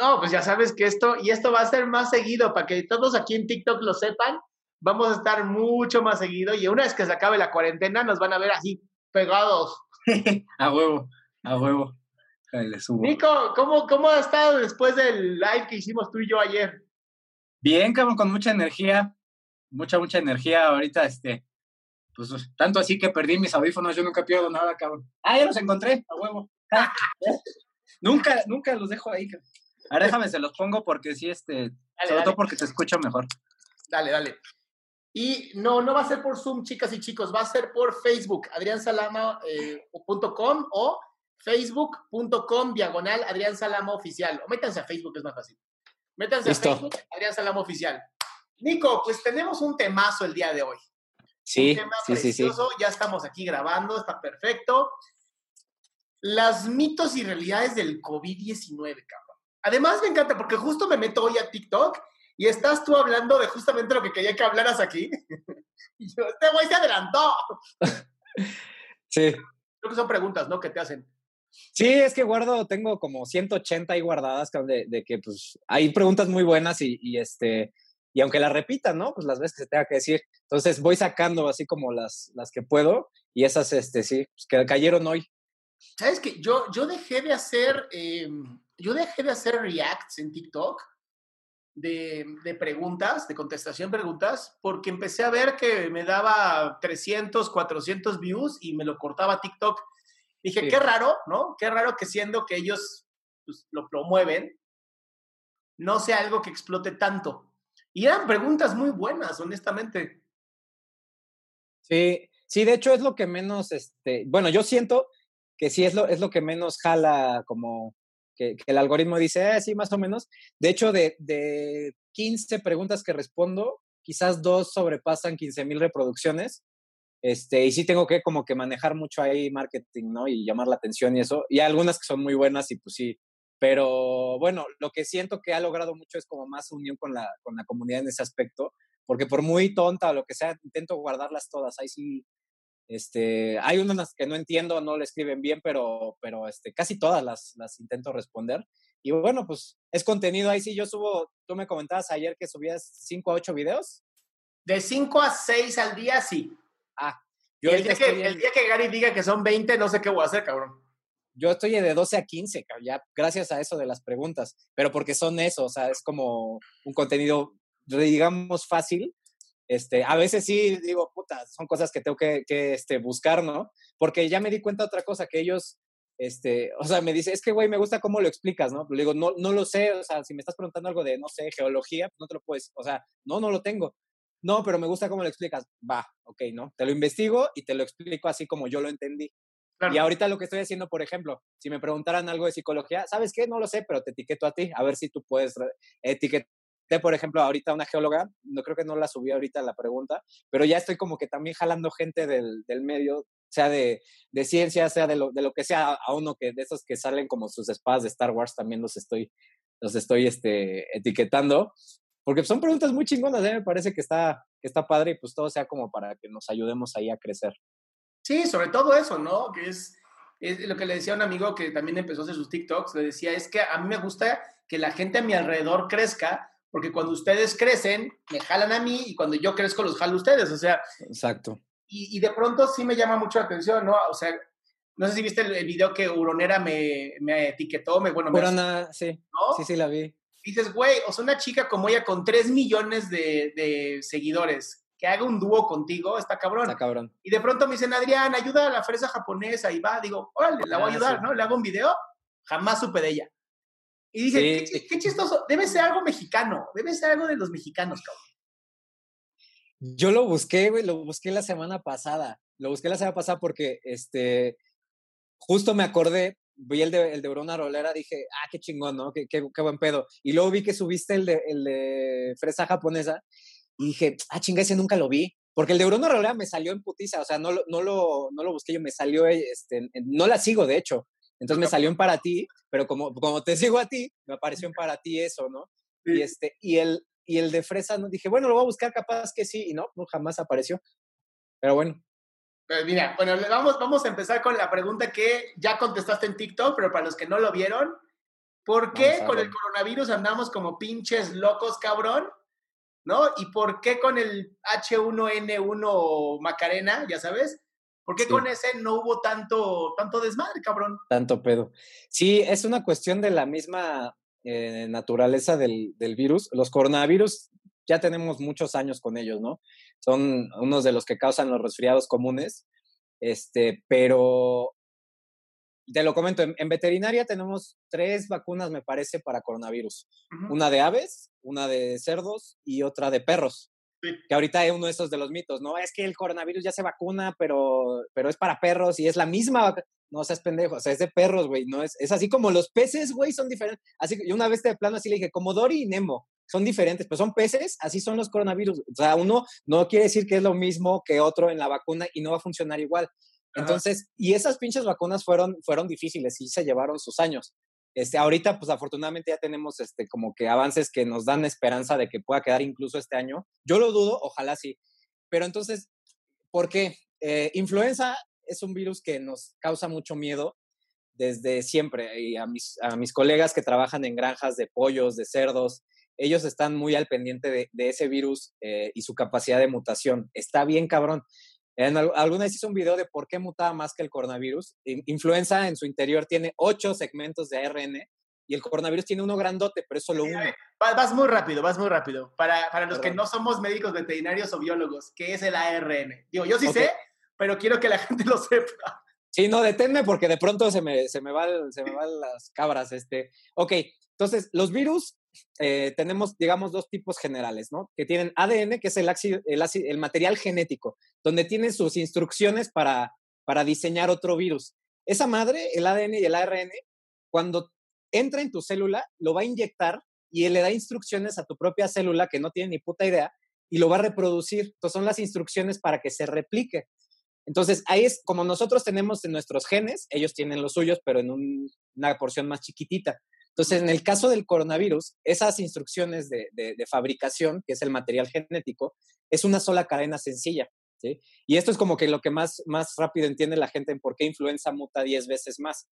No, pues ya sabes que esto, y esto va a ser más seguido, para que todos aquí en TikTok lo sepan, vamos a estar mucho más seguido, y una vez que se acabe la cuarentena, nos van a ver así, pegados. a huevo, a huevo. Le subo. Nico, ¿cómo, ¿cómo ha estado después del live que hicimos tú y yo ayer? Bien, cabrón, con mucha energía, mucha, mucha energía ahorita, este, pues tanto así que perdí mis audífonos, yo nunca pierdo nada, cabrón. Ah, ya los encontré, a huevo. nunca, nunca los dejo ahí, cabrón. Ahora déjame, se los pongo porque sí, este, Dale, sobre dale. todo porque te escucho mejor. Dale, dale. Y no, no va a ser por Zoom, chicas y chicos, va a ser por Facebook, adriansalama.com o facebook.com diagonal Adrián Salama Oficial. O métanse a Facebook, es más fácil. Métanse Listo. a Facebook, Adrián Salama Oficial. Nico, pues tenemos un temazo el día de hoy. Sí, un tema sí, sí, sí. precioso, ya estamos aquí grabando, está perfecto. Las mitos y realidades del COVID-19, cabrón. Además me encanta porque justo me meto hoy a TikTok y estás tú hablando de justamente lo que quería que hablaras aquí. y yo, este güey se adelantó. Sí. Creo que son preguntas, ¿no? Que te hacen. Sí, es que guardo, tengo como 180 ahí guardadas de, de que pues hay preguntas muy buenas y, y, este, y aunque las repitan, ¿no? Pues las veces que se tenga que decir. Entonces voy sacando así como las, las que puedo y esas, este, sí, pues que cayeron hoy. ¿Sabes qué? Yo, yo dejé de hacer, eh, yo dejé de hacer reacts en TikTok de, de preguntas, de contestación preguntas, porque empecé a ver que me daba 300, 400 views y me lo cortaba TikTok. Dije, Sí. qué raro, ¿no? Qué raro que siendo que ellos pues, lo promueven, no sea algo que explote tanto. Y eran preguntas muy buenas, honestamente. Sí, sí, de hecho es lo que menos, este, bueno, yo siento que sí es lo, es lo que menos jala como que, el algoritmo dice, eh, sí, más o menos. De hecho, de, de 15 preguntas que respondo, quizás dos sobrepasan 15 mil reproducciones. Este, y sí tengo que como que manejar mucho ahí marketing, ¿no? Y llamar la atención y eso. Y hay algunas que son muy buenas y pues sí. Pero bueno, lo que siento que ha logrado mucho es como más unión con la, con la comunidad en ese aspecto. Porque por muy tonta o lo que sea, intento guardarlas todas. Ahí sí, este, hay unas que no entiendo, no le escriben bien, pero, pero este, casi todas las, las intento responder. Y bueno, pues es contenido. Ahí sí yo subo, tú me comentabas ayer que subías 5 a 8 videos. De 5 a 6 al día, sí. Ah, yo el día, que, en- el día que Gary diga que son 20, no sé qué voy a hacer, cabrón. yo estoy de 12 a 15, cabrón, ya gracias a eso de las preguntas, pero porque son eso, o sea, es como un contenido, digamos, fácil. Este, a veces sí digo, puta, son cosas que tengo que, que, este, buscar, ¿no? Porque ya me di cuenta de otra cosa, que ellos, este, o sea, me dice, es que, güey, me gusta cómo lo explicas, ¿no? Le digo, no, no lo sé, o sea, si me estás preguntando algo de, no sé, geología, no te lo puedes, o sea, no, no lo tengo. No, pero me gusta cómo lo explicas. Va, ok, ¿no? Te lo investigo y te lo explico así como yo lo entendí. Claro. Y ahorita lo que estoy haciendo, por ejemplo, si me preguntaran algo de psicología, ¿sabes qué? No lo sé, pero te etiqueto a ti, a ver si tú puedes. re- Por ejemplo, ahorita una geóloga, no creo que no la subí ahorita la pregunta, pero ya estoy como que también jalando gente del, del medio, sea de, de ciencia, sea de lo, de lo que sea, a uno que de esos que salen como sus espadas de Star Wars, también los estoy, los estoy este, etiquetando. Porque son preguntas muy chingonas, ¿eh? me parece que está, que está padre y pues todo sea como para que nos ayudemos ahí a crecer. Sí, sobre todo eso, ¿no? Que es, es lo que le decía a un amigo que también empezó a hacer sus TikToks, le decía, es que a mí me gusta que la gente a mi alrededor crezca, porque cuando ustedes crecen, me jalan a mí y cuando yo crezco, los jalo a ustedes. O sea, Exacto. y, de pronto sí me llama mucho la atención, ¿no? O sea, no sé si viste el, video que Uronera me, me etiquetó, me, bueno, Urona, sí, sí, sí la vi. dices, güey, o sea, una chica como ella con 3 millones de, de seguidores, que haga un dúo contigo, está cabrón. Está cabrón. Y de pronto me dicen, Adrián, ayuda a la fresa japonesa, y va, digo, órale, la voy a ah, ayudar, ¿no? Le hago un video, jamás supe de ella. Y dije, qué, qué, chistoso, debe ser algo mexicano, debe ser algo de los mexicanos, cabrón. Yo lo busqué, güey, lo busqué la semana pasada. Lo busqué la semana pasada porque, este, justo me acordé, vi el de, el de Bruna Rolera, dije, ah, qué chingón, ¿no? Qué, qué, buen pedo. Y luego vi que subiste el de, el de Fresa Japonesa y dije, ah, chinga, ese nunca lo vi. Porque el de Bruna Rolera me salió en putiza, o sea, no, no, lo, no lo busqué yo, me salió, este, no la sigo, de hecho. Entonces me salió en para ti, pero como, como te sigo a ti, me apareció en para ti eso, ¿no? Y, este, y el, y el de fresa, no dije, bueno, lo voy a buscar, capaz que sí, y no, no jamás apareció. Pero bueno. Pues mira, bueno, vamos, vamos a empezar con la pregunta que ya contestaste en TikTok, pero para los que no lo vieron, ¿por qué con el coronavirus andamos como pinches locos, cabrón? ¿No? ¿Y por qué con el H1N1 Macarena, ya sabes? ¿Por qué con ese no hubo tanto, tanto desmadre, cabrón? Tanto pedo. Sí, es una cuestión de la misma eh, naturaleza del, del, virus. Los coronavirus ya tenemos muchos años con ellos, ¿no? Son unos de los que causan los resfriados comunes, este, pero te lo comento, en, veterinaria tenemos tres vacunas, me parece, para coronavirus. Una de aves, una de cerdos y otra de perros. Que ahorita es uno de esos de los mitos, ¿no? Es que el coronavirus ya se vacuna, pero, pero es para perros y es la misma. No seas pendejo, o sea, es de perros, güey. No es, es así como los peces, güey, son diferentes. Así que yo una vez de plano así le dije, como Dory y Nemo, son diferentes, pero son peces, así son los coronavirus. O sea, uno no quiere decir que es lo mismo que otro en la vacuna y no va a funcionar igual. Entonces, y esas pinches vacunas fueron, fueron difíciles y se llevaron sus años. Este, ahorita, pues afortunadamente ya tenemos este, como que avances que nos dan esperanza de que pueda quedar incluso este año. Yo lo dudo, ojalá sí. Pero entonces, ¿por qué? Eh, influenza es un virus que nos causa mucho miedo desde siempre. Y a mis, colegas que trabajan en granjas de pollos, de cerdos, ellos están muy al pendiente de, de ese virus eh, y su capacidad de mutación. Está bien cabrón. En, alguna vez hice un video de por qué mutaba más que el coronavirus. Influenza en su interior tiene ocho segmentos de ARN y el coronavirus tiene uno grandote, pero es solo uno. Vas muy rápido, vas muy rápido. Para, para los que no somos médicos veterinarios o biólogos, ¿qué es el ARN? Digo, yo sí sé, pero quiero que la gente lo sepa. Sí, no, deténme porque de pronto se me, se me, va, se me van las cabras. Este. Ok, entonces, los virus eh, tenemos, digamos, dos tipos generales, ¿no? Que tienen ADN, que es el, el, el material genético, donde tienen sus instrucciones para, para diseñar otro virus. Esa madre, el ADN y el ARN, cuando entra en tu célula, lo va a inyectar y le da instrucciones a tu propia célula que no tiene ni puta idea y lo va a reproducir. Entonces son las instrucciones para que se replique. Entonces ahí es como nosotros tenemos en nuestros genes, ellos tienen los suyos, pero en una porción más chiquitita. Entonces, en el caso del coronavirus, esas instrucciones de, fabricación, que es el material genético, es una sola cadena sencilla. ¿sí? Y esto es como que lo que más, más rápido entiende la gente en por qué influenza muta 10 veces más.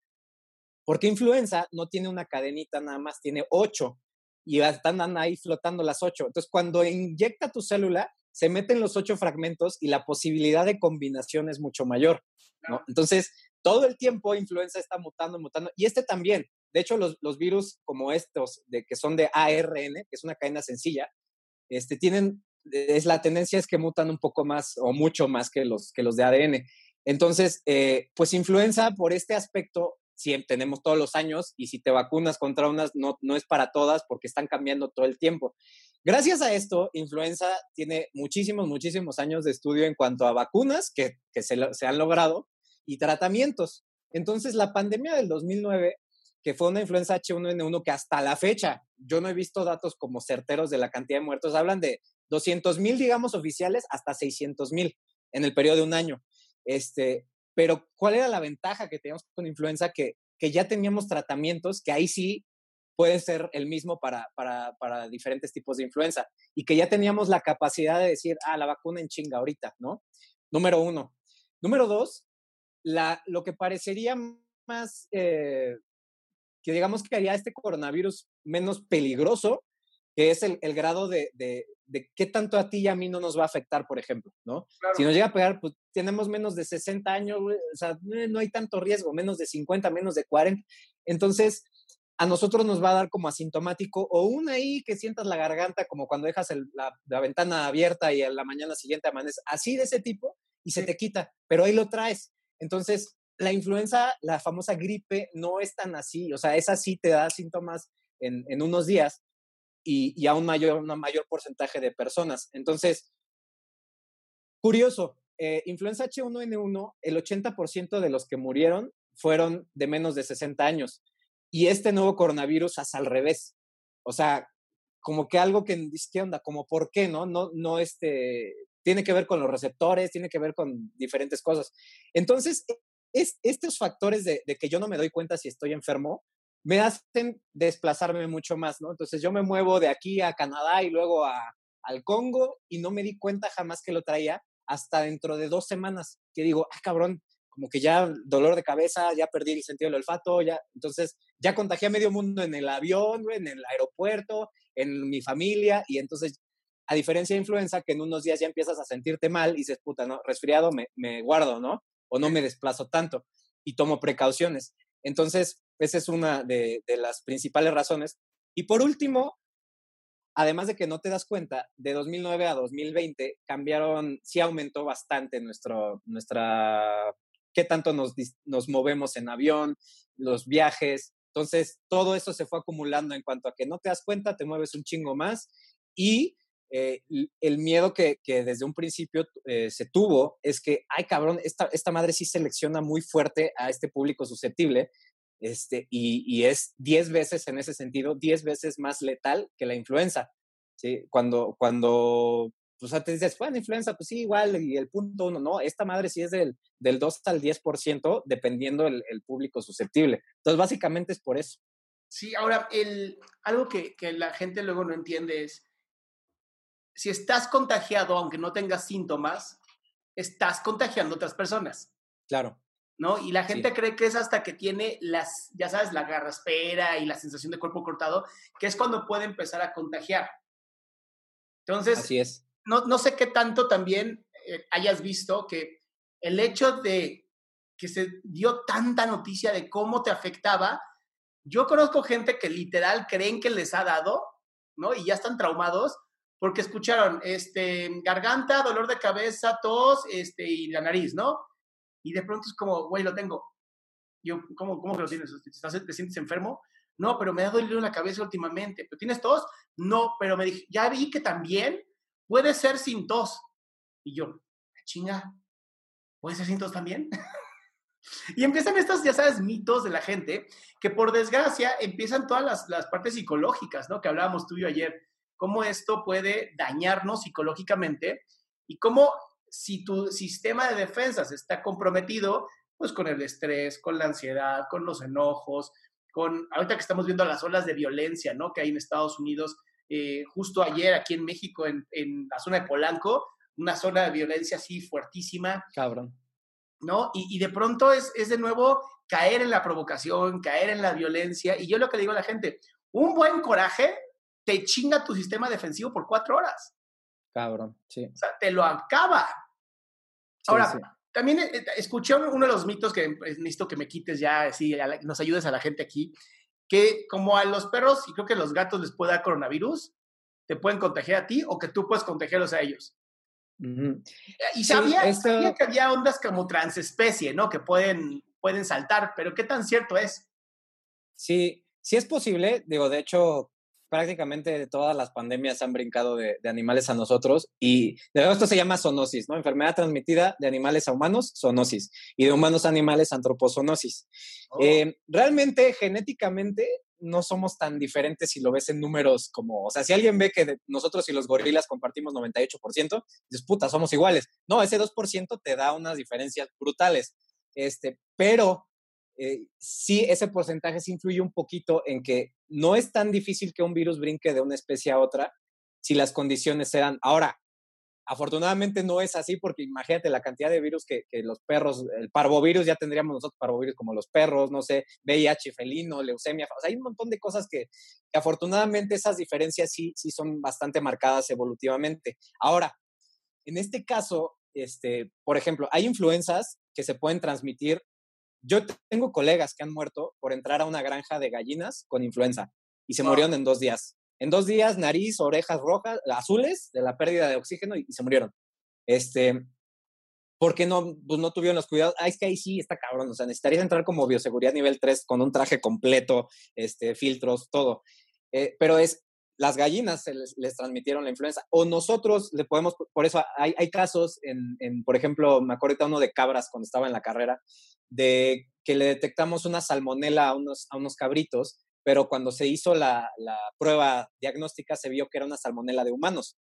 Porque influenza no tiene una cadenita nada más, tiene ocho y están ahí flotando las ocho. Entonces, cuando inyecta tu célula, se meten los ocho fragmentos y la posibilidad de combinación es mucho mayor. ¿no? Entonces, todo el tiempo influenza está mutando, mutando. Y este también. De hecho, los, virus como estos, de, que son de ARN, que es una cadena sencilla, este, tienen, es, la tendencia es que mutan un poco más o mucho más que los, que los de ADN. Entonces, eh, pues influenza por este aspecto, sí, tenemos todos los años y si te vacunas contra unas, no, no es para todas porque están cambiando todo el tiempo. Gracias a esto, influenza tiene muchísimos, muchísimos años de estudio en cuanto a vacunas que, que se, se han logrado y tratamientos. Entonces, la pandemia del 2009 que fue una influenza H1N1 que hasta la fecha yo no he visto datos como certeros de la cantidad de muertos. Hablan de 200 mil, digamos, oficiales hasta 600 mil en el periodo de un año. Este, pero, ¿cuál era la ventaja que teníamos con influenza? Que, que ya teníamos tratamientos que ahí sí pueden ser el mismo para, para, para, diferentes tipos de influenza y que ya teníamos la capacidad de decir, ah, la vacuna en chinga ahorita, ¿no? Número uno. Número dos, la, lo que parecería más eh, que digamos que haría este coronavirus menos peligroso, que es el, grado de, de qué tanto a ti y a mí no nos va a afectar, por ejemplo, ¿no? Si nos llega a pegar, pues tenemos menos de 60 años, o sea, no hay tanto riesgo, menos de 50, menos de 40. Entonces, a nosotros nos va a dar como asintomático o una ahí que sientas la garganta como cuando dejas la, ventana abierta y a la mañana siguiente amanece, así de ese tipo y se te quita, pero ahí lo traes. Entonces, la influenza, la famosa gripe, no es tan así, o sea, esa sí te da síntomas en, unos días y, y, a un mayor, un mayor porcentaje de personas. Entonces, curioso, eh, influenza H1N1, el 80% de los que murieron fueron de menos de 60 años. Y este nuevo coronavirus es al revés. O sea, como que algo que ¿qué onda? Como, ¿por qué no? No, no, este, tiene que ver con los receptores, tiene que ver con diferentes cosas. Entonces, es, estos factores de, que yo no me doy cuenta si estoy enfermo, me hacen desplazarme mucho más, ¿no? Entonces, yo me muevo de aquí a Canadá y luego a, al Congo y no me di cuenta jamás que lo traía hasta dentro de dos semanas, que digo, ah, cabrón, como que ya dolor de cabeza, ya perdí el sentido del olfato, ya, entonces ya contagié a medio mundo en el avión, en el aeropuerto, en mi familia, y entonces, a diferencia de influenza, que en unos días ya empiezas a sentirte mal y dices, puta, ¿no? Resfriado, me, me guardo, ¿no? O no me desplazo tanto y tomo precauciones. Entonces, esa es una de, de las principales razones. Y por último, además de que no te das cuenta, de 2009 a 2020 cambiaron, sí aumentó bastante nuestro, nuestra qué tanto nos, nos movemos en avión, los viajes. Entonces, todo eso se fue acumulando en cuanto a que no te das cuenta, te mueves un chingo más y eh, el miedo que, desde un principio eh, se tuvo es que, ay cabrón, esta, esta madre sí selecciona muy fuerte a este público susceptible este, y, es 10 veces en ese sentido, 10 veces más letal que la influenza. ¿sí? Cuando, cuando pues te dices, bueno, influenza, pues sí, igual, y el punto uno, no, esta madre sí es del, del 2 al 10%, dependiendo el, público susceptible. Entonces, básicamente es por eso. Sí, ahora, el, algo que la gente luego no entiende es, si estás contagiado, aunque no tengas síntomas, estás contagiando a otras personas. Claro. ¿No? Y la gente cree que es hasta que tiene las, ya sabes, la garraspera y la sensación de cuerpo cortado, que es cuando puede empezar a contagiar. Entonces, Así es no, no sé qué tanto también eh, hayas visto que el hecho de que se dio tanta noticia de cómo te afectaba, yo conozco gente que literal creen que les ha dado, ¿no? Y ya están traumados porque escucharon este garganta, dolor de cabeza, tos, este y la nariz, ¿no? Y de pronto es como, güey, lo tengo. Yo, ¿cómo, cómo que lo tienes? ¿Te sientes enfermo? No, pero me ha dolido la cabeza últimamente. ¿Pero tienes tos? No, pero me dije, ya vi que también puede ser sin tos. Y yo, ah, chinga, ¿puede ser sin tos también? y empiezan estos, ya sabes, mitos de la gente, que por desgracia empiezan todas las, las partes psicológicas, ¿no? Que hablábamos tú y yo ayer, cómo esto puede dañarnos psicológicamente y cómo si tu sistema de defensas está comprometido, pues con el estrés, con la ansiedad, con los enojos, con, ahorita que estamos viendo las olas de violencia, ¿no? Que hay en Estados Unidos, eh, justo ayer aquí en México, en, en, la zona de Polanco, una zona de violencia así fuertísima. Cabrón. ¿No? Y, y de pronto es, es de nuevo caer en la provocación, caer en la violencia. Y yo lo que digo a la gente, un buen coraje te chinga tu sistema defensivo por cuatro horas. Cabrón, sí. O sea, te lo acaba. Sí, Ahora, sí. también eh, escuché uno de los mitos que necesito que me quites ya, así, nos ayudes a la gente aquí, que como a los perros y creo que a los gatos les puede dar coronavirus, te pueden contagiar a ti o que tú puedes contagiarlos a ellos. Uh -huh. Y sabía, sí, esto... sabía, que había ondas como transespecie, ¿no? Que pueden, pueden saltar, pero ¿qué tan cierto es? Sí, sí es posible. Digo, de hecho, prácticamente todas las pandemias han brincado de, de, animales a nosotros y de verdad esto se llama zoonosis, ¿no? Enfermedad transmitida de animales a humanos, zoonosis, y de humanos a animales, antropozoonosis. Oh. Eh, realmente, genéticamente, no somos tan diferentes si lo ves en números como, o sea, si alguien ve que nosotros y los gorilas compartimos 98%, dices, puta, somos iguales. No, ese 2% te da unas diferencias brutales. Este, pero eh, sí ese porcentaje sí influye un poquito en que no es tan difícil que un virus brinque de una especie a otra si las condiciones se. Ahora, Afortunadamente no es así porque imagínate la cantidad de virus que, que, los perros, el parvovirus ya tendríamos nosotros parvovirus como los perros, no sé, VIH felino, leucemia, o sea, hay un montón de cosas que, que afortunadamente esas diferencias sí, sí son bastante marcadas evolutivamente. Ahora, en este caso, este, por ejemplo, hay influencias que se pueden transmitir. Yo tengo colegas que han muerto por entrar a una granja de gallinas con influenza y se murieron en dos días. En dos días, nariz, orejas rojas, azules de la pérdida de oxígeno y, se murieron. Este, porque no, pues no tuvieron los cuidados. Ah, es que ahí sí está cabrón. O sea, necesitarías entrar como bioseguridad nivel 3 con un traje completo, este, filtros, todo. Eh, pero es, las gallinas se les, les, transmitieron la influenza. O nosotros le podemos, por eso hay, hay casos en, en, por ejemplo, me acuerdo uno de cabras cuando estaba en la carrera, de que le detectamos una salmonela a unos, a unos cabritos pero cuando se hizo la, prueba diagnóstica se vio que era una salmonela de humanos.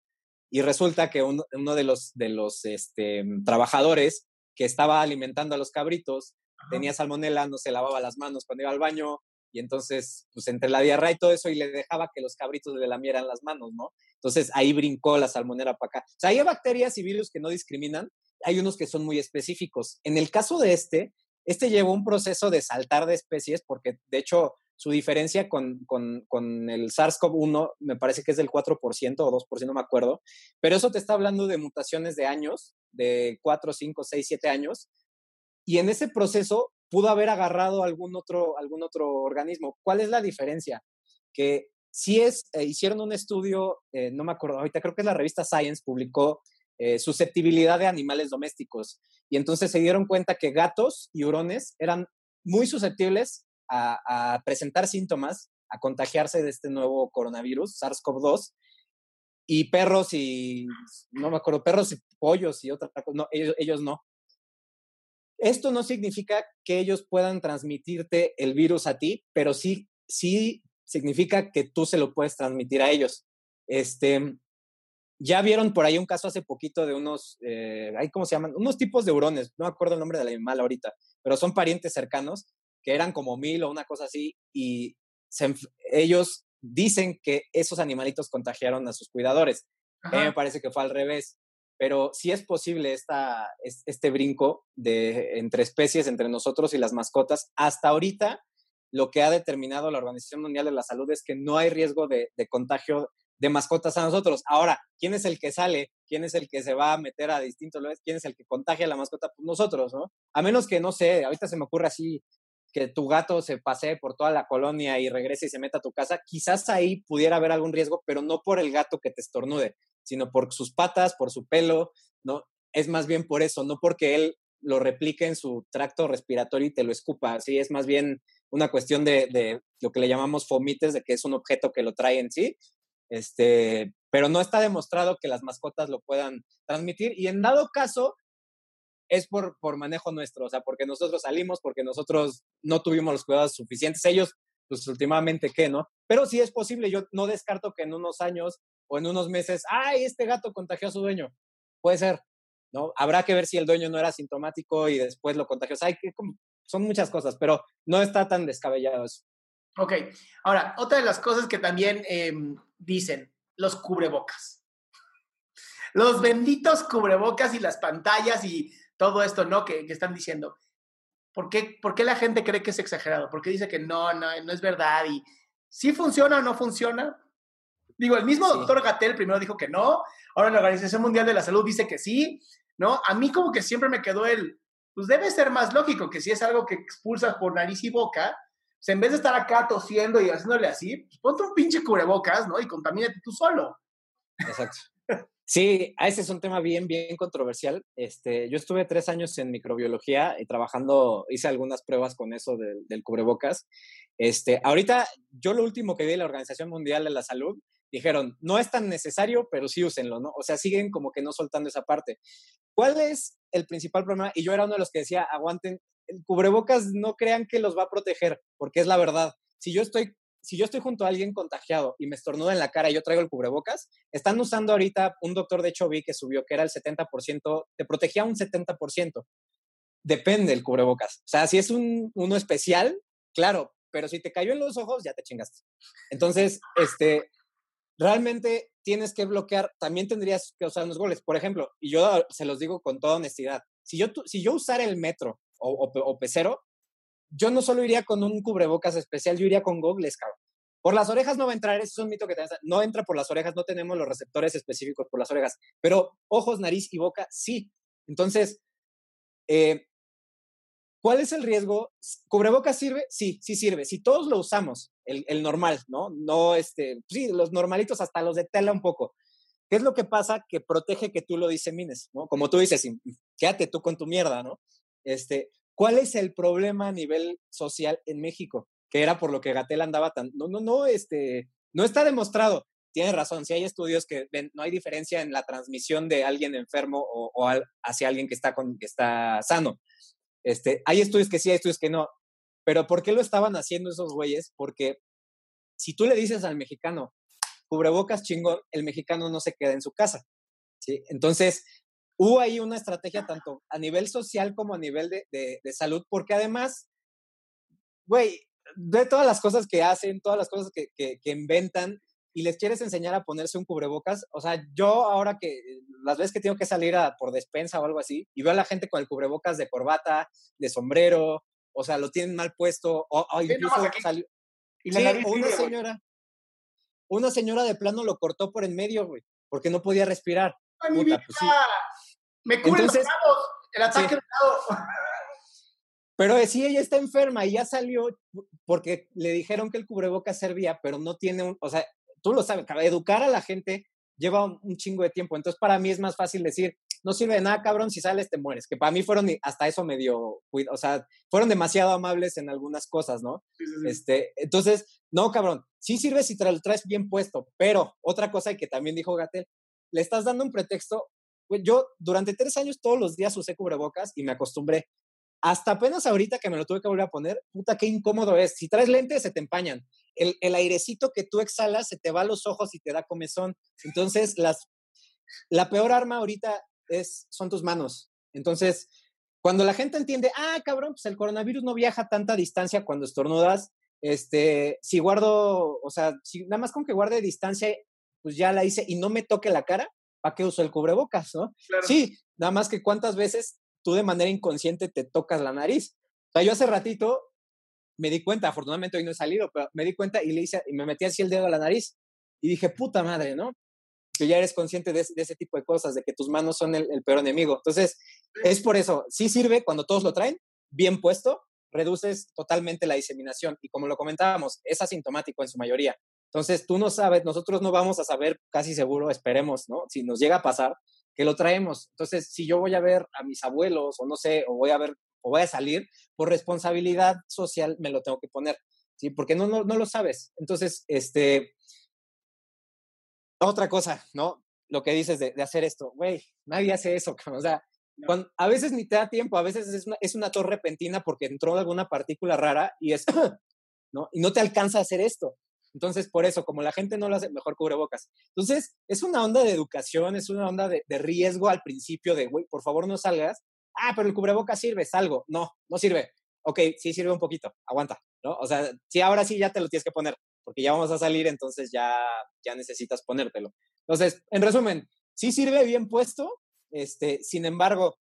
Y resulta que uno, de los, de los este, trabajadores que estaba alimentando a los cabritos tenía salmonela, no se lavaba las manos cuando iba al baño, y entonces, pues entre la diarrea y todo eso, y le dejaba que los cabritos le lamieran las manos, ¿no? Entonces ahí brincó la salmonela para acá. O sea, hay bacterias y virus que no discriminan, hay unos que son muy específicos. En el caso de este, este llevó un proceso de saltar de especies, porque de hecho su diferencia con, con, con el SARS-CoV-1 me parece que es del 4% o 2%, no me acuerdo, pero eso te está hablando de mutaciones de años, de 4, 5, 6, 7 años, y en ese proceso pudo haber agarrado algún otro, algún otro organismo. ¿Cuál es la diferencia? Que si es, eh, hicieron un estudio, eh, no me acuerdo, ahorita creo que es la revista Science, publicó eh, susceptibilidad de animales domésticos. Y entonces se dieron cuenta que gatos y hurones eran muy susceptibles a, presentar síntomas, a contagiarse de este nuevo coronavirus, SARS-CoV-2, y perros y, no me acuerdo, perros y pollos y otra cosa, no, ellos, ellos no. Esto no significa que ellos puedan transmitirte el virus a ti, pero sí, sí significa que tú se lo puedes transmitir a ellos. Este, ya vieron por ahí un caso hace poquito de unos, eh, ¿cómo se llaman? Unos tipos de hurones, no me acuerdo el nombre del animal ahorita, pero son parientes cercanos que eran como mil o una cosa así, y ellos dicen que esos animalitos contagiaron a sus cuidadores. A mí me parece que fue al revés, pero sí es posible esta, este brinco de, entre especies, entre nosotros y las mascotas. Hasta ahorita, lo que ha determinado la Organización Mundial de la Salud es que no hay riesgo de, contagio de mascotas a nosotros. Ahora, ¿quién es el que sale? ¿Quién es el que se va a meter a distintos lugares? ¿Quién es el que contagia a la mascota? Pues nosotros, ¿no? A menos que, no sé, ahorita se me ocurre así que tu gato se pasee por toda la colonia y regrese y se meta a tu casa, quizás ahí pudiera haber algún riesgo, pero no por el gato que te estornude, sino por sus patas, por su pelo, ¿no? Es más bien por eso, no porque él lo replique en su tracto respiratorio y te lo escupa, sí, es más bien una cuestión de, lo que le llamamos fomites, de que es un objeto que lo trae en sí, este, pero no está demostrado que las mascotas lo puedan transmitir y en dado caso, es por, por manejo nuestro, o sea, porque nosotros salimos, porque nosotros no tuvimos los cuidados suficientes. Ellos, pues últimamente, ¿qué, no? Pero sí es posible, yo no descarto que en unos años o en unos meses, ¡ay, este gato contagió a su dueño! Puede ser, ¿no? Habrá que ver si el dueño no era sintomático y después lo contagió. O sea, que, son muchas cosas, pero no está tan descabellado eso. Ok, ahora, otra de las cosas que también em, dicen, los cubrebocas. Los benditos cubrebocas y las pantallas y todo esto, ¿no? Que, están diciendo. ¿Por qué, ¿Por qué, la gente cree que es exagerado? ¿Por qué dice que no, no, no es verdad? ¿Y si funciona o no funciona? Digo, el mismo doctor Gatel primero dijo que no, ahora la Organización Mundial de la Salud dice que sí, ¿no? A mí como que siempre me quedó el, pues debe ser más lógico que si es algo que expulsas por nariz y boca, sea, en vez de estar acá tosiendo y haciéndole así, pues ponte un pinche cubrebocas, ¿no? Y contamínate tú solo. Exacto. Sí, ese es un tema bien, bien controversial. Este, yo estuve tres años en microbiología y trabajando, hice algunas pruebas con eso del, cubrebocas. Este, ahorita, yo lo último que vi de la Organización Mundial de la Salud, dijeron, no es tan necesario, pero sí úsenlo, ¿no? O sea, siguen como que no soltando esa parte. ¿Cuál es el principal problema? Y yo era uno de los que decía, aguanten, el cubrebocas no crean que los va a proteger, porque es la verdad. Si yo estoy si yo estoy junto a alguien contagiado y me estornuda en la cara y yo traigo el cubrebocas, están usando ahorita, un doctor de hecho que subió que era el 70%, te protegía un 70%. Depende el cubrebocas. O sea, si es un, uno especial, claro, pero si te cayó en los ojos, ya te chingaste. Entonces, este, realmente tienes que bloquear, también tendrías que usar unos goles. Por ejemplo, y yo se los digo con toda honestidad, si yo, si yo usara el metro o, o, yo no solo iría con un cubrebocas especial, yo iría con gogles, cabrón. Por las orejas no va a entrar, eso es un mito que te No entra por las orejas, no tenemos los receptores específicos por las orejas, pero ojos, nariz y boca sí. Entonces, eh, ¿cuál es el riesgo? ¿Cubrebocas sirve? Sí, sí sirve. Si todos lo usamos, el, normal, ¿no? No, este, sí, los normalitos, hasta los de tela un poco. ¿Qué es lo que pasa? Que protege que tú lo disemines, ¿no? Como tú dices, quédate tú con tu mierda, ¿no? Este, ¿Cuál es el problema a nivel social en México? Que era por lo que Gatel andaba tan... No, no, no, este, no está demostrado. Tiene razón, si hay estudios que ven, no hay diferencia en la transmisión de alguien enfermo o, o hacia alguien que está, con, que está sano. Este, hay estudios que sí, hay estudios que no. Pero ¿por qué lo estaban haciendo esos güeyes? Porque si tú le dices al mexicano, cubrebocas chingón, el mexicano no se queda en su casa. ¿sí? Entonces, hubo ahí una estrategia tanto a nivel social como a nivel de, de, salud, porque además, güey, de todas las cosas que hacen, todas las cosas que, que, inventan y les quieres enseñar a ponerse un cubrebocas, o sea, yo ahora que las veces que tengo que salir por despensa o algo así, y veo a la gente con el cubrebocas de corbata, de sombrero, o sea, lo tienen mal puesto, o, incluso salió... Sí, una señora, una señora de plano lo cortó por en medio, güey, porque no podía respirar. ¡Ay, mi vida! Pues Me cubre Entonces, el ataque sí. Pero sí, ella está enferma y ya salió porque le dijeron que el cubrebocas servía, pero no tiene un, o sea, tú lo sabes, educar a la gente lleva un, un, chingo de tiempo. Entonces, para mí es más fácil decir, no sirve de nada, cabrón, si sales te mueres. Que para mí fueron, hasta eso medio, o sea, fueron demasiado amables en algunas cosas, ¿no? Sí, sí, sí. Este, entonces, no, cabrón, sí sirve si te lo traes bien puesto, pero otra cosa que también dijo Gatel, le estás dando un pretexto. Yo durante tres años todos los días usé cubrebocas y me acostumbré. Hasta apenas ahorita que me lo tuve que volver a poner, puta, qué incómodo es. Si traes lentes, se te empañan. El, el airecito que tú exhalas se te va a los ojos y te da comezón. Entonces, las, la peor arma ahorita es, son tus manos. Entonces, cuando la gente entiende, ah, cabrón, pues el coronavirus no viaja tanta distancia cuando estornudas, este, si guardo, o sea, si nada más con que guarde distancia, pues ya la hice y no me toque la cara, ¿para qué uso el cubrebocas, no? Claro. Sí, nada más que cuántas veces tú de manera inconsciente te tocas la nariz. O sea, yo hace ratito me di cuenta, afortunadamente hoy no he salido, pero me di cuenta y le hice, y me metí así el dedo a la nariz y dije, puta madre, ¿no? Que ya eres consciente de, ese tipo de cosas, de que tus manos son el, el, peor enemigo. Entonces, es por eso, sí sirve cuando todos lo traen, bien puesto, reduces totalmente la diseminación. Y como lo comentábamos, es asintomático en su mayoría. Entonces, tú no sabes, nosotros no vamos a saber casi seguro, esperemos, ¿no? Si nos llega a pasar, que lo traemos. Entonces, si yo voy a ver a mis abuelos, o no sé, o voy a ver, o voy a salir, por responsabilidad social me lo tengo que poner, ¿sí? Porque no, no, no lo sabes. Entonces, este, otra cosa, ¿no? Lo que dices de, de hacer esto, güey, nadie hace eso, o sea, cuando, a veces ni te da tiempo, a veces es una, es una tos repentina porque entró alguna partícula rara y es, ¿no? Y no te alcanza a hacer esto. Entonces, por eso, como la gente no lo hace, mejor cubrebocas. Entonces, es una onda de educación, es una onda de, de riesgo al principio de, güey, por favor no salgas. Ah, pero el cubrebocas sirve, salgo. No, no sirve. Ok, sí sirve un poquito, aguanta, ¿no? O sea, sí, ahora sí ya te lo tienes que poner porque ya vamos a salir, entonces ya, ya necesitas ponértelo. Entonces, en resumen, sí sirve bien puesto, este, sin embargo,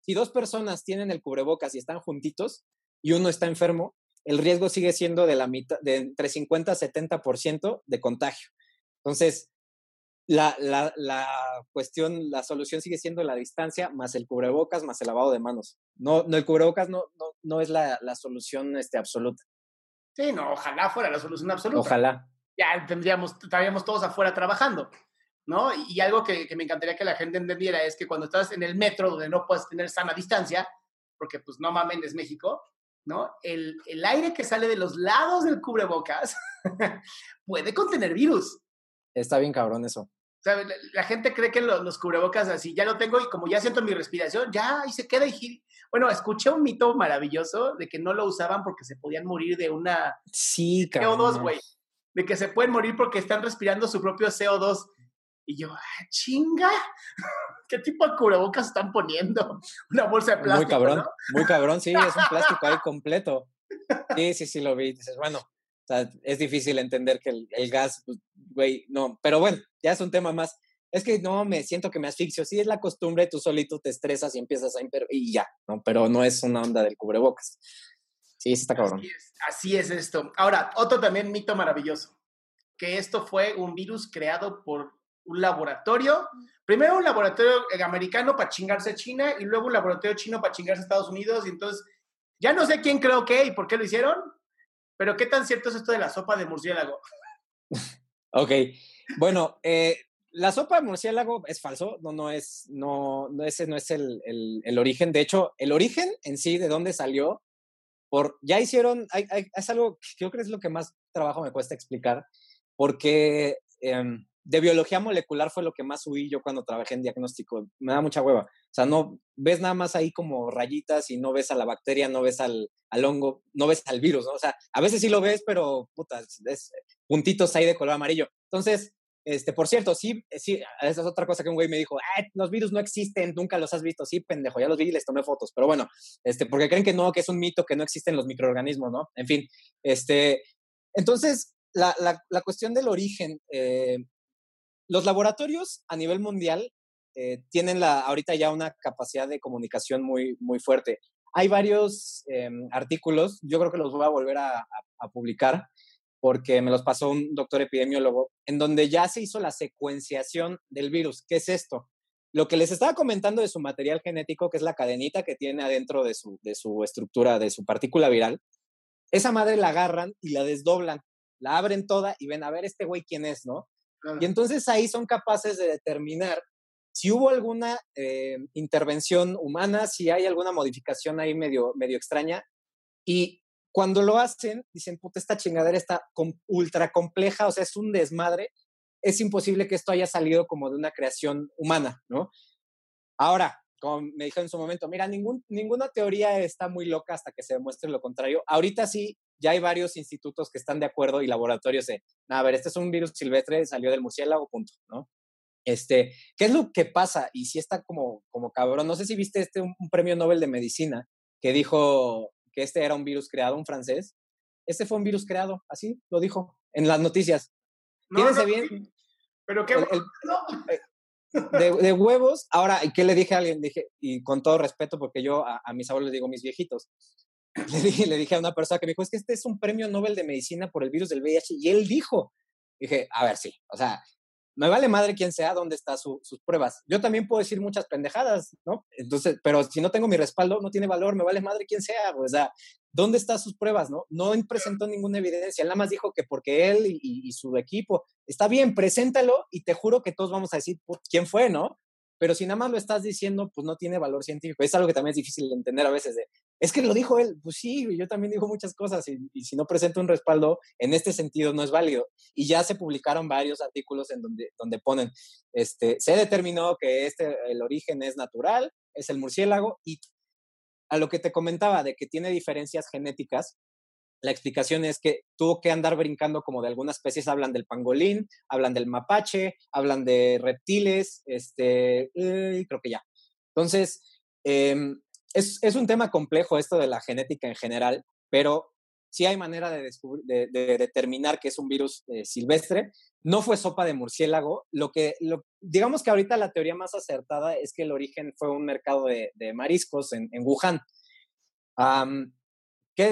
si dos personas tienen el cubrebocas y están juntitos y uno está enfermo, el riesgo sigue siendo de la mitad, de entre 50 a 70% de contagio. Entonces, la, la, la, cuestión, la solución sigue siendo la distancia más el cubrebocas más el lavado de manos. No, no el cubrebocas no, no, no es la, la solución este, absoluta. Sí, no, ojalá fuera la solución absoluta. Ojalá. Ya tendríamos, estaríamos todos afuera trabajando, ¿no? Y algo que, que, me encantaría que la gente entendiera es que cuando estás en el metro donde no puedes tener sana distancia, porque pues no mamen, es México, ¿no? El, el aire que sale de los lados del cubrebocas puede contener virus. Está bien cabrón eso. La, la gente cree que los, los, cubrebocas así, ya lo tengo y como ya siento mi respiración, ya, y se queda y bueno, escuché un mito maravilloso de que no lo usaban porque se podían morir de una sí, CO2, güey. De que se pueden morir porque están respirando su propio CO2. Y yo, ah, chinga, ¿qué tipo de cubrebocas están poniendo? Una bolsa de plástico. Muy cabrón, ¿no? muy cabrón, sí, es un plástico ahí completo. Sí, sí, sí, lo vi. Dices, bueno, sea, es difícil entender que el, gas, pues, güey, no. Pero bueno, ya es un tema más. Es que no me siento que me asfixio. Sí, es la costumbre, tú solito te estresas y empiezas a y ya, ¿no? Pero no es una onda del cubrebocas. Sí, está cabrón. Así es, así es esto. Ahora, otro también mito maravilloso, que esto fue un virus creado por un laboratorio, primero un laboratorio americano para chingarse a China y luego un laboratorio chino para chingarse a Estados Unidos. Y entonces, ya no sé quién creo que y por qué lo hicieron, pero ¿qué tan cierto es esto de la sopa de murciélago? ok, bueno, eh, la sopa de murciélago es falso, no, no es, no, no ese no es el, el, origen. De hecho, el origen en sí, de dónde salió, por, ya hicieron, hay, es algo que creo que es lo que más trabajo me cuesta explicar, porque em, de biología molecular fue lo que más huí yo cuando trabajé en diagnóstico. Me da mucha hueva. O sea, no ves nada más ahí como rayitas y no ves a la bacteria, no ves al, al hongo, no ves al virus, ¿no? O sea, a veces sí lo ves, pero puta, es, puntitos ahí de color amarillo. Entonces, este, por cierto, sí, sí, esa es otra cosa que un güey me dijo, los virus no existen, nunca los has visto. Sí, pendejo, ya los vi y les tomé fotos. Pero bueno, este, porque creen que no, que es un mito, que no existen los microorganismos, ¿no? En fin, este, entonces, la cuestión del origen, eh, los laboratorios a nivel mundial eh, tienen la, ahorita ya una capacidad de comunicación muy, muy fuerte. Hay varios em, artículos, yo creo que los voy a volver a, publicar porque me los pasó un doctor epidemiólogo, en donde ya se hizo la secuenciación del virus. ¿Qué es esto? Lo que les estaba comentando de su material genético, que es la cadenita que tiene adentro de su, de su estructura, de su partícula viral, esa madre la agarran y la desdoblan, la abren toda y ven, a ver, este güey quién es, ¿no? Y entonces ahí son capaces de determinar si hubo alguna eh, intervención humana, si hay alguna modificación ahí medio, medio extraña. Y cuando lo hacen, dicen, puta, esta chingadera está ultra compleja, o sea, es un desmadre. Es imposible que esto haya salido como de una creación humana, ¿no? Ahora, como me dijeron en su momento, mira, ningún, ninguna teoría está muy loca hasta que se demuestre lo contrario. Ahorita sí, ya hay varios institutos que están de acuerdo y laboratorios de, a ver, este es un virus silvestre, salió del murciélago, punto, ¿no? Este, ¿qué es lo que pasa? Y si está como, como cabrón, no sé si viste este, un, premio Nobel de Medicina que dijo que este era un virus creado, un francés. Este fue un virus creado, así lo dijo en las noticias. No, bien. Pero qué eh, de, huevos. Ahora, ¿qué le dije a alguien? Dije, y con todo respeto, porque yo a, a mis abuelos les digo mis viejitos, le dije, le dije a una persona que me dijo, es que este es un premio Nobel de Medicina por el virus del VIH. Y él dijo, dije, a ver, sí, o sea, me vale madre quién sea, dónde están sus pruebas. Yo también puedo decir muchas pendejadas, ¿no? Entonces, pero si no tengo mi respaldo, no tiene valor, me vale madre quién sea, o sea, ¿dónde están sus pruebas, no? No presentó ninguna evidencia, él nada más dijo que porque él y, y su equipo, está bien, preséntalo y te juro que todos vamos a decir quién fue, ¿no? Pero si nada más lo estás diciendo, pues no tiene valor científico. Es algo que también es difícil de entender a veces. De, es que lo dijo él, pues sí, yo también digo muchas cosas y, si no presento un respaldo en este sentido no es válido. Y ya se publicaron varios artículos en donde, donde ponen, este, se determinó que este, el origen es natural, es el murciélago y a lo que te comentaba de que tiene diferencias genéticas, la explicación es que tuvo que andar brincando como de algunas especies, hablan del pangolín, hablan del mapache, hablan de reptiles, este, creo que ya. Entonces, em, es, es, un tema complejo esto de la genética en general, pero sí hay manera de, de, determinar que es un virus eh, silvestre. No fue sopa de murciélago. Lo que, digamos que ahorita la teoría más acertada es que el origen fue un mercado de, mariscos en, en Wuhan.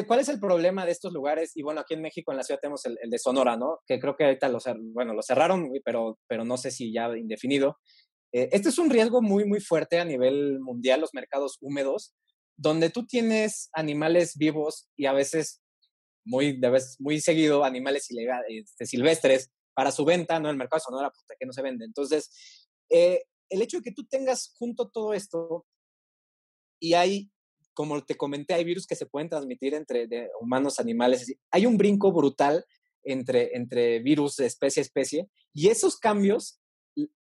¿Cuál es el problema de estos lugares? Y bueno, aquí en México, en la ciudad, tenemos el, de Sonora, ¿no? Que creo que ahorita lo, bueno, lo cerraron, pero, pero no sé si ya indefinido. Eh, este es un riesgo muy, muy fuerte a nivel mundial, los mercados húmedos, donde tú tienes animales vivos y a veces, muy, de vez, muy seguido, animales este, silvestres para su venta, ¿no? El mercado de Sonora, pues, que no se vende. Entonces, eh, el hecho de que tú tengas junto todo esto y hay como te comenté, hay virus que se pueden transmitir entre humanos, animales. Hay un brinco brutal entre, entre virus de especie a especie y esos cambios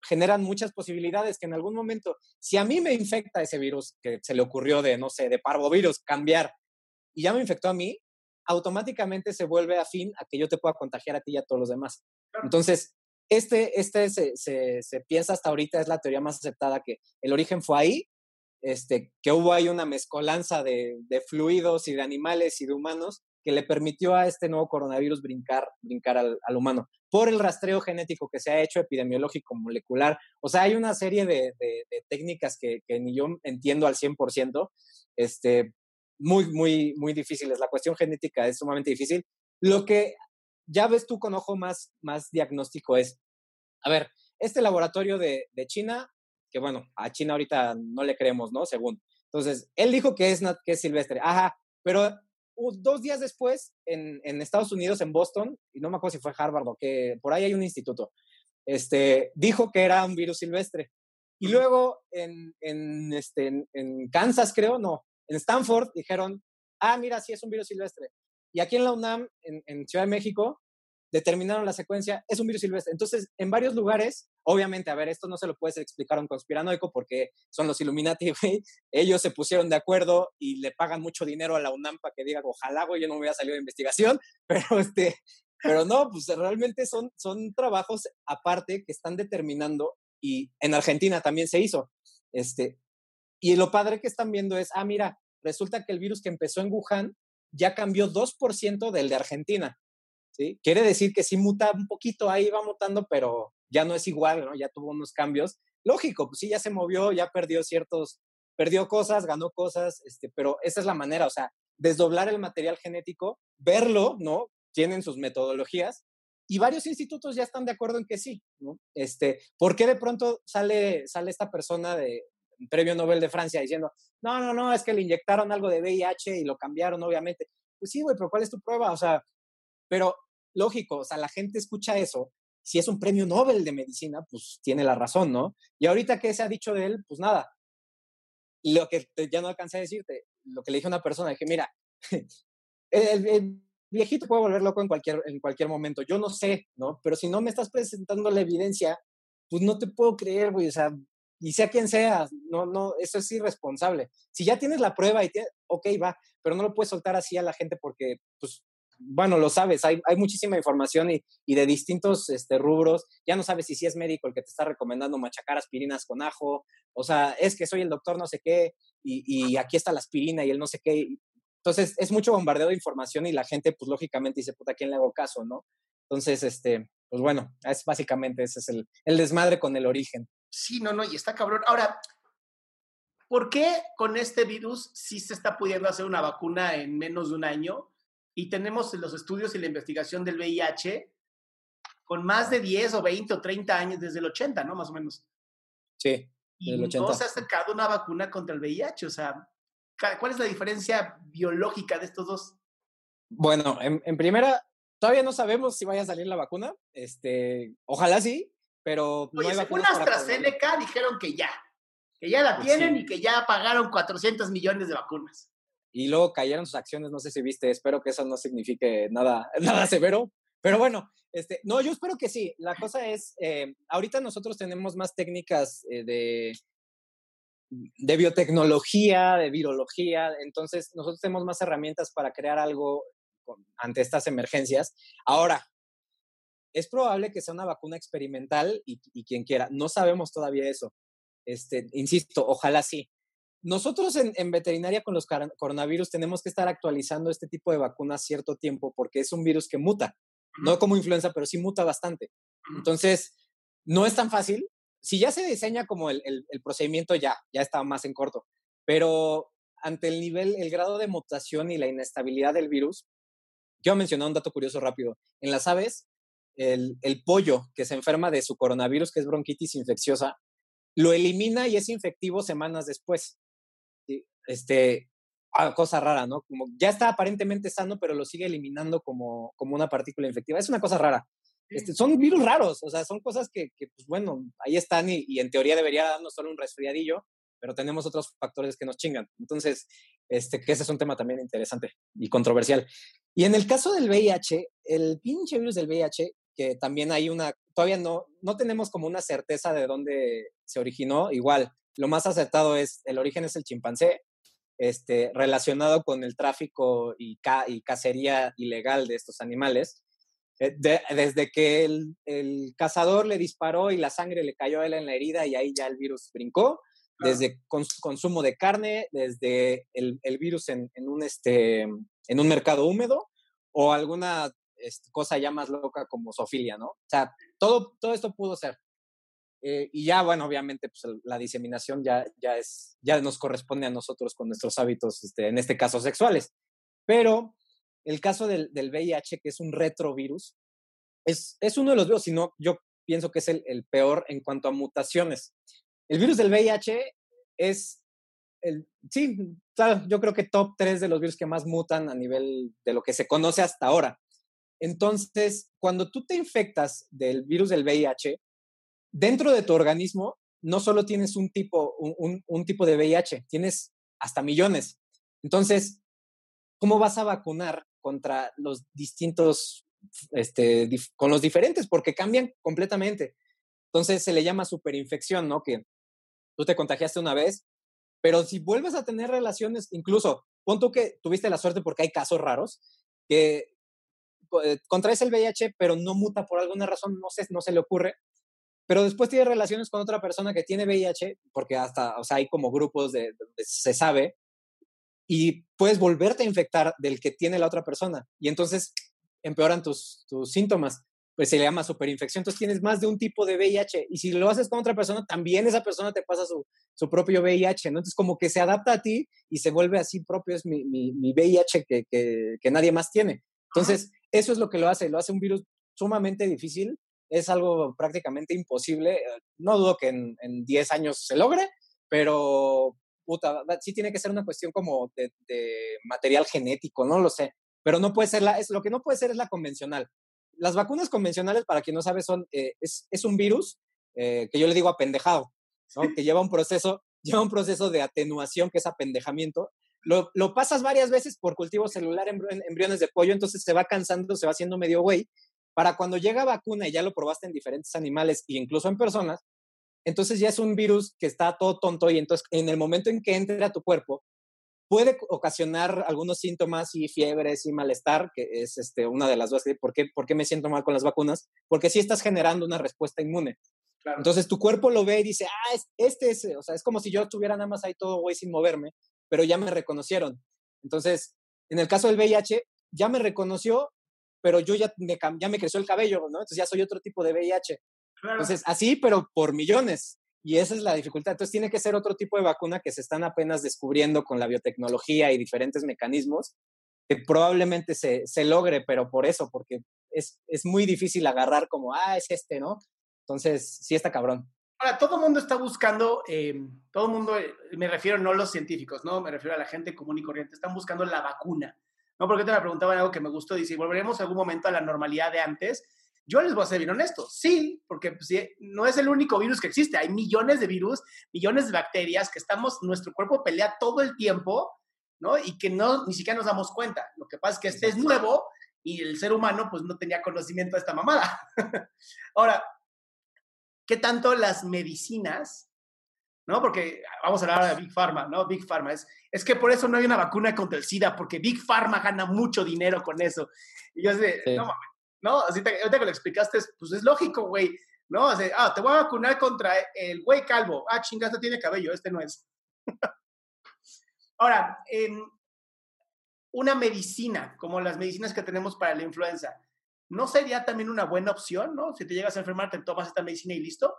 generan muchas posibilidades que en algún momento, si a mí me infecta ese virus que se le ocurrió de, no sé, de parvovirus, cambiar y ya me infectó a mí, automáticamente se vuelve afín a que yo te pueda contagiar a ti y a todos los demás. Entonces, este, este se, se, se, piensa hasta ahorita, es la teoría más aceptada, que el origen fue ahí este, que hubo ahí una mezcolanza de, fluidos y de animales y de humanos que le permitió a este nuevo coronavirus brincar, brincar al, humano, por el rastreo genético que se ha hecho epidemiológico molecular. O sea, hay una serie de, técnicas que, ni yo entiendo al 100%, este, muy, muy, muy difíciles. La cuestión genética es sumamente difícil. Lo que ya ves tú con ojo más, más diagnóstico es, a ver, este laboratorio de, de China, que bueno, a China ahorita no le creemos, ¿no? Según. Entonces, él dijo que es, que es silvestre. Ajá, pero dos días después, en, en, Estados Unidos, en Boston, y no me acuerdo si fue Harvard o que por ahí hay un instituto, este, dijo que era un virus silvestre. Y luego en, en, este, en, Kansas, creo, no, en Stanford dijeron, ah, mira, sí es un virus silvestre. Y aquí en la UNAM, en, en Ciudad de México, determinaron la secuencia, es un virus silvestre. Entonces, en varios lugares, obviamente, a ver, esto no se lo puedes explicar a un conspiranoico porque son los Illuminati. Ellos se pusieron de acuerdo y le pagan mucho dinero a la UNAM para que diga, ojalá, güey, yo no me hubiera salido de investigación, pero este, pero no, pues realmente son, son trabajos aparte que están determinando y en Argentina también se hizo. Este, y lo padre que están viendo es, ah, mira, resulta que el virus que empezó en Wuhan ya cambió 2% del de Argentina. Quiere decir que sí muta un poquito, ahí va mutando, pero ya no es igual, ¿no? Ya tuvo unos cambios. Lógico, pues sí, ya se movió, ya perdió ciertos, perdió cosas, ganó cosas, este, pero esa es la manera, o sea, desdoblar el material genético, verlo, ¿no? Tienen sus metodologías y varios institutos ya están de acuerdo en que sí, ¿no? Este, ¿por qué de pronto sale, sale esta persona de Premio Nobel de Francia diciendo, no, no, no, es que le inyectaron algo de VIH y lo cambiaron, obviamente? Pues sí, güey, pero ¿cuál es tu prueba? O sea, pero lógico, o sea, la gente escucha eso. Si es un premio Nobel de medicina, pues tiene la razón, ¿no? Y ahorita que se ha dicho de él, pues nada. Lo que ya no alcancé a decirte, lo que le dije a una persona, dije, mira, el, viejito puede volver loco en cualquier, en cualquier momento. Yo no sé, ¿no? Pero si no me estás presentando la evidencia, pues no te puedo creer, güey. O sea, y sea quien sea, no, no, eso es irresponsable. Si ya tienes la prueba y tienes, ok, va, pero no lo puedes soltar así a la gente porque, pues, bueno, lo sabes, hay, muchísima información y, de distintos este, rubros. Ya no sabes si sí es médico el que te está recomendando machacar aspirinas con ajo. O sea, es que soy el doctor no sé qué y, y aquí está la aspirina y el no sé qué. Entonces, es mucho bombardeo de información y la gente, pues lógicamente dice, puta, ¿a quién le hago caso, no? Entonces, este, pues bueno, es básicamente ese es el, el desmadre con el origen. Sí, no, no, y está cabrón. Ahora, ¿por qué con este virus sí se está pudiendo hacer una vacuna en menos de un año? Y tenemos los estudios y la investigación del VIH con más de 10 o 20 o 30 años desde el 80, ¿no? Más o menos. Sí. Y no se ha acercado una vacuna contra el VIH. O sea, ¿cuál es la diferencia biológica de estos dos? Bueno, en, primera, todavía no sabemos si vaya a salir la vacuna. Este, ojalá sí, pero no hay según AstraZeneca dijeron que ya, que ya la pues tienen y que ya pagaron 400 millones de vacunas y luego cayeron sus acciones, no sé si viste, espero que eso no signifique nada, nada severo, pero bueno, este, no, yo espero que sí. La cosa es, eh, ahorita nosotros tenemos más técnicas eh, de, de biotecnología, de virología, entonces nosotros tenemos más herramientas para crear algo ante estas emergencias. Ahora, es probable que sea una vacuna experimental y, y quien quiera, no sabemos todavía eso. Este, insisto, ojalá sí. Nosotros en, veterinaria con los coronavirus tenemos que estar actualizando este tipo de vacunas cierto tiempo porque es un virus que muta, no como influenza, pero sí muta bastante. Entonces, no es tan fácil. Si ya se diseña como el, procedimiento, ya, ya está más en corto. Pero ante el nivel, el grado de mutación y la inestabilidad del virus, quiero mencionar un dato curioso rápido. En las aves, el, el pollo que se enferma de su coronavirus, que es bronquitis infecciosa, lo elimina y es infectivo semanas después este, ah, cosa rara, ¿no? Como ya está aparentemente sano, pero lo sigue eliminando como, como una partícula infectiva. Es una cosa rara. Este, son virus raros, o sea, son cosas que, que pues bueno, ahí están y, y, en teoría debería darnos solo un resfriadillo, pero tenemos otros factores que nos chingan. Entonces, este, que ese es un tema también interesante y controversial. Y en el caso del VIH, el pinche virus del VIH, que también hay una, todavía no, no tenemos como una certeza de dónde se originó, igual, lo más acertado es, el origen es el chimpancé, este, relacionado con el tráfico y, y cacería ilegal de estos animales. Eh, desde que el, cazador le disparó y la sangre le cayó a él en la herida y ahí ya el virus brincó, desde consumo de carne, desde el, virus en, un, este, en un mercado húmedo, o alguna este, cosa ya más loca como sofilia, ¿no? O sea, todo, todo esto pudo ser. Eh, y ya, bueno, obviamente, pues la diseminación ya, ya, es, ya nos corresponde a nosotros con nuestros hábitos, este, en este caso sexuales. Pero el caso del, del VIH, que es un retrovirus, es, es uno de los virus, si no, yo pienso que es el, peor en cuanto a mutaciones. El virus del VIH es, el, sí, yo creo que top 3 de los virus que más mutan a nivel de lo que se conoce hasta ahora. Entonces, cuando tú te infectas del virus del VIH, dentro de tu organismo no solo tienes un tipo, un, un, tipo de VIH, tienes hasta millones. Entonces, ¿cómo vas a vacunar contra los distintos, este, con los diferentes? Porque cambian completamente. Entonces se le llama superinfección, ¿no? Que tú te contagiaste una vez, pero si vuelves a tener relaciones, incluso, pon tú que tuviste la suerte porque hay casos raros, que eh, contraes el VIH, pero no muta por alguna razón, no sé, no se le ocurre, pero después tiene relaciones con otra persona que tiene VIH, porque hasta, o sea, hay como grupos de, donde se sabe, y puedes volverte a infectar del que tiene la otra persona, y entonces empeoran tus, tus síntomas, pues se le llama superinfección, entonces tienes más de un tipo de VIH, y si lo haces con otra persona, también esa persona te pasa su, su propio VIH, ¿no? Entonces como que se adapta a ti y se vuelve así propio, es mi, mi, mi VIH que, que, que nadie más tiene. Entonces, eso es lo que lo hace, lo hace un virus sumamente difícil es algo prácticamente imposible. Eh, no dudo que en, 10 años se logre, pero puta, sí tiene que ser una cuestión como de, material genético, no lo sé. Pero no puede ser la, es, lo que no puede ser es la convencional. Las vacunas convencionales, para quien no sabe, son, eh, es, es, un virus eh, que yo le digo apendejado, ¿no? que lleva un proceso, lleva un proceso de atenuación, que es apendejamiento. Lo, lo pasas varias veces por cultivo celular en embriones de pollo, entonces se va cansando, se va haciendo medio güey, para cuando llega vacuna y ya lo probaste en diferentes animales e incluso en personas, entonces ya es un virus que está todo tonto y entonces en el momento en que entre a tu cuerpo puede ocasionar algunos síntomas y fiebres y malestar, que es este, una de las dos. ¿Por qué, ¿Por qué me siento mal con las vacunas? Porque sí estás generando una respuesta inmune. Entonces tu cuerpo lo ve y dice, ah, este es, o sea, es como si yo estuviera nada más ahí todo güey sin moverme, pero ya me reconocieron. Entonces, en el caso del VIH, ya me reconoció, pero yo ya me, ya me creció el cabello, ¿no? Entonces ya soy otro tipo de VIH. Entonces, así, pero por millones. Y esa es la dificultad. Entonces, tiene que ser otro tipo de vacuna que se están apenas descubriendo con la biotecnología y diferentes mecanismos, que probablemente se, se logre, pero por eso, porque es, es muy difícil agarrar como, ah, es este, ¿no? Entonces, sí está cabrón. Ahora, todo el mundo está buscando, eh, todo el mundo, me refiero no a los científicos, ¿no? Me refiero a la gente común y corriente, están buscando la vacuna. No, porque te me preguntaban algo que me gustó, dice, ¿volveremos algún momento a la normalidad de antes? Yo les voy a ser bien honesto, sí, porque pues, no es el único virus que existe, hay millones de virus, millones de bacterias que estamos, nuestro cuerpo pelea todo el tiempo, ¿no? Y que no, ni siquiera nos damos cuenta. Lo que pasa es que este es nuevo y el ser humano pues no tenía conocimiento de esta mamada. Ahora, ¿qué tanto las medicinas ¿no? Porque vamos a hablar de Big Pharma, ¿no? Big Pharma. Es, es que por eso no hay una vacuna contra el SIDA, porque Big Pharma gana mucho dinero con eso. Y yo sé, no mames, ¿no? Así te, ahorita que lo explicaste, pues es lógico, güey, ¿no? Ah, te voy a vacunar contra el güey calvo. Ah, chingada, tiene cabello, este no es. Ahora, en una medicina, como las medicinas que tenemos para la influenza, ¿no sería también una buena opción, no? Si te llegas a enfermar, te tomas esta medicina y listo.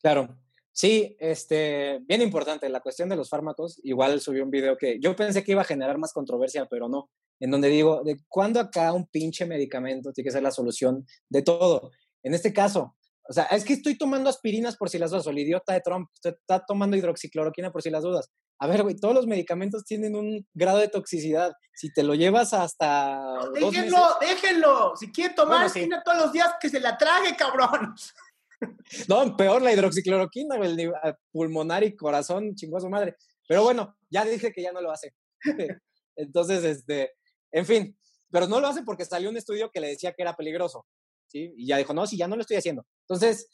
Claro, Sí, este, bien importante, la cuestión de los fármacos, igual subí un video que yo pensé que iba a generar más controversia, pero no, en donde digo, ¿de cuándo acá un pinche medicamento tiene que ser la solución de todo? En este caso, o sea, es que estoy tomando aspirinas por si las dudas, o el idiota de Trump está tomando hidroxicloroquina por si las dudas. A ver, güey, todos los medicamentos tienen un grado de toxicidad. Si te lo llevas hasta. déjenlo, déjenlo. Si quiere tomar aspirina todos los días, que se la trague, cabrón. No, peor la hidroxicloroquina, el pulmonar y corazón, chingó su madre. Pero bueno, ya dije que ya no lo hace. Entonces, este, en fin, pero no lo hace porque salió un estudio que le decía que era peligroso, ¿sí? Y ya dijo, no, sí, ya no lo estoy haciendo. Entonces,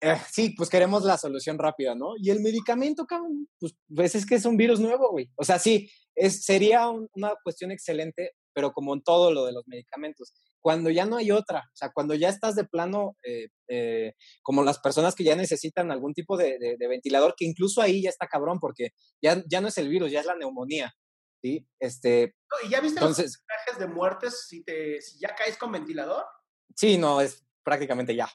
eh, sí, pues queremos la solución rápida, ¿no? Y el medicamento, cabrón, pues, pues es que es un virus nuevo, güey. O sea, sí, es, sería una cuestión excelente, pero como en todo lo de los medicamentos, cuando ya no hay otra, o sea, cuando ya estás de plano, eh, eh, como las personas que ya necesitan algún tipo de, ventilador, que incluso ahí ya está cabrón, porque ya, ya no es el virus, ya es la neumonía. ¿sí? Este, No, ¿Y ya viste entonces, los porcentajes de muertes si, te, si ya caes con ventilador? sí, no, es prácticamente ya.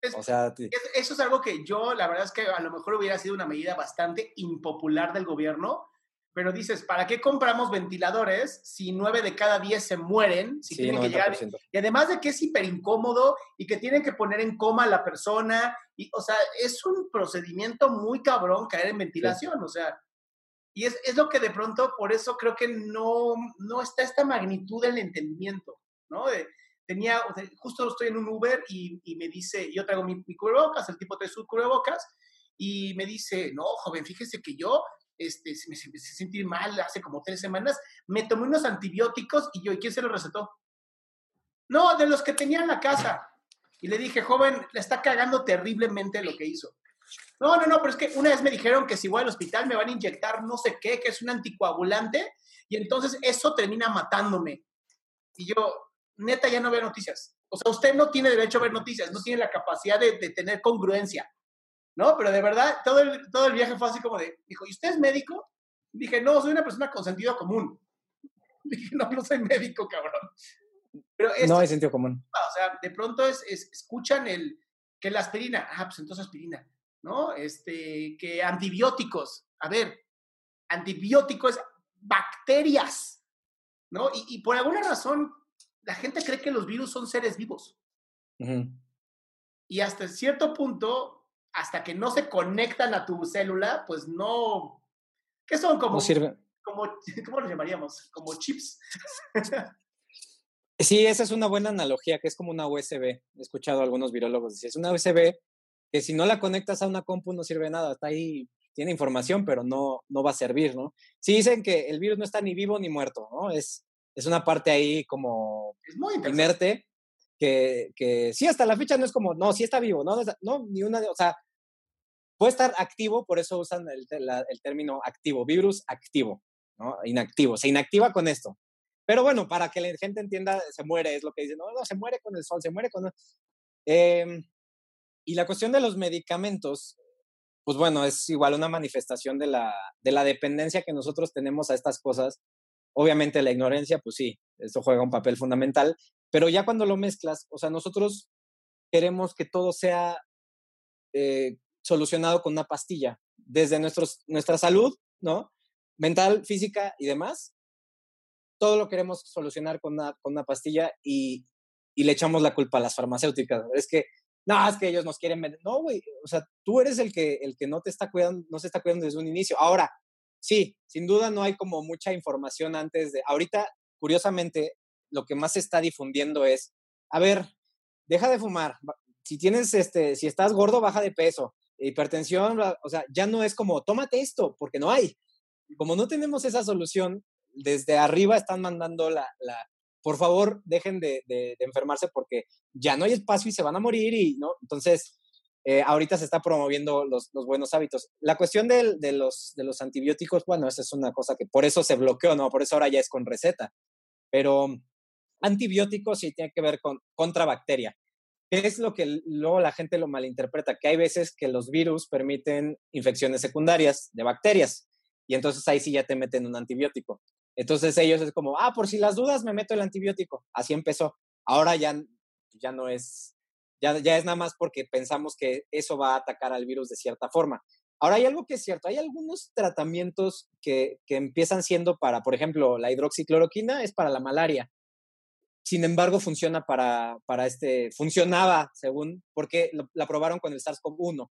Es- O sea, Es- eso es algo que yo, la verdad es que a lo mejor hubiera sido una medida bastante impopular del gobierno, pero dices, ¿para qué compramos ventiladores si nueve de cada diez se mueren? Si sí, tienen que llegar 90%. Y además de que es hiper incómodo y que tienen que poner en coma a la persona. Y, o sea, es un procedimiento muy cabrón caer en ventilación. O sea, y es, es lo que de pronto, por eso creo que no, no está esta magnitud del entendimiento, ¿no? De- tenía, o sea, justo estoy en un Uber y, y me dice, yo traigo mi, mi cubrebocas, el tipo trae su cubrebocas, y me dice, no, joven, fíjese que yo este, me empecé a sentir mal hace como tres semanas, me tomé unos antibióticos y yo, ¿y quién se los recetó? No, de los que tenía en la casa. Y le dije, joven, le está cagando terriblemente lo que hizo. No, no, no, pero es que una vez me dijeron que si voy al hospital me van a inyectar no sé qué, que es un anticoagulante, y entonces eso termina matándome. Y yo, neta, ya no veo noticias. O sea, usted no tiene derecho a ver noticias, no tiene la capacidad de tener congruencia. ¿No? Pero de verdad, todo el, todo el viaje fue así como de, dijo, ¿y usted es médico? Dije, no, soy una persona con sentido común. Dije, no, no soy médico, cabrón. Pero esto, No hay sentido común. o sea, de pronto es, es- escuchan el que la aspirina, ah, pues entonces aspirina, ¿no? Este, que antibióticos, a ver, antibióticos, bacterias, ¿no? Y, y por alguna razón, la gente cree que los virus son seres vivos. Y hasta cierto punto, hasta que no se conectan a tu célula, pues no. ¿Qué son? Como, No sirve. como ¿Cómo los llamaríamos? Como chips. Sí, esa es una buena analogía, que es como una USB. He escuchado a algunos virólogos decir, es una USB que si no la conectas a una compu no sirve de nada, está ahí, tiene información, pero no, no va a servir, ¿no? Sí dicen que el virus no está ni vivo ni muerto, ¿no? Es, es una parte ahí como Es muy inerte, que, que sí, hasta la fecha no es como, no, sí está vivo, no, no, ni una, de- o sea, puede estar activo, por eso usan el, la- el término activo, virus activo, ¿no? Inactivo, se inactiva con esto. Pero bueno, para que la gente entienda, se muere, es lo que dicen, no, no, se muere con el sol, se muere con... el-". Em, y la cuestión de los medicamentos, pues bueno, es igual una manifestación de la, de la dependencia que nosotros tenemos a estas cosas. Obviamente la ignorancia, pues sí, eso juega un papel fundamental, pero ya cuando lo mezclas, o sea, nosotros queremos que todo sea eh, solucionado con una pastilla, desde nuestros, nuestra salud, ¿no? Mental, física y demás, todo lo queremos solucionar con una, con una pastilla y, y le echamos la culpa a las farmacéuticas. Es que, no, es que ellos nos quieren vender. No, güey, o sea, tú eres el que, el que no te está cuidando, no se está cuidando desde un inicio. Ahora, sí, sin duda no hay como mucha información antes de, ahorita, curiosamente, lo que más se está difundiendo es, a ver, deja de fumar. Si tienes, este, si estás gordo, baja de peso. Hipertensión, o sea, ya no es como, tómate esto, porque no hay. Como no tenemos esa solución, desde arriba están mandando la, la por favor, dejen de, de- de enfermarse porque ya no hay espacio y se van a morir y, ¿no? Entonces, eh, ahorita se está promoviendo los, los buenos hábitos. La cuestión del- de, los, de los antibióticos, bueno, esa es una cosa que por eso se bloqueó, ¿no? Por eso ahora ya es con receta. Pero antibióticos sí tiene que ver con contra bacteria. ¿Qué es lo que luego la gente lo malinterpreta? Que hay veces que los virus permiten infecciones secundarias de bacterias y entonces ahí sí ya te meten un antibiótico. Entonces ellos es como, ah, por si las dudas me meto el antibiótico. Así empezó. Ahora ya, ya no es, ya, ya es nada más porque pensamos que eso va a atacar al virus de cierta forma. Ahora hay algo que es cierto, hay algunos tratamientos que, que empiezan siendo para, por ejemplo, la hidroxicloroquina es para la malaria. Sin embargo, funciona para, para este, funcionaba según, porque lo- la probaron con el SARS-CoV-1.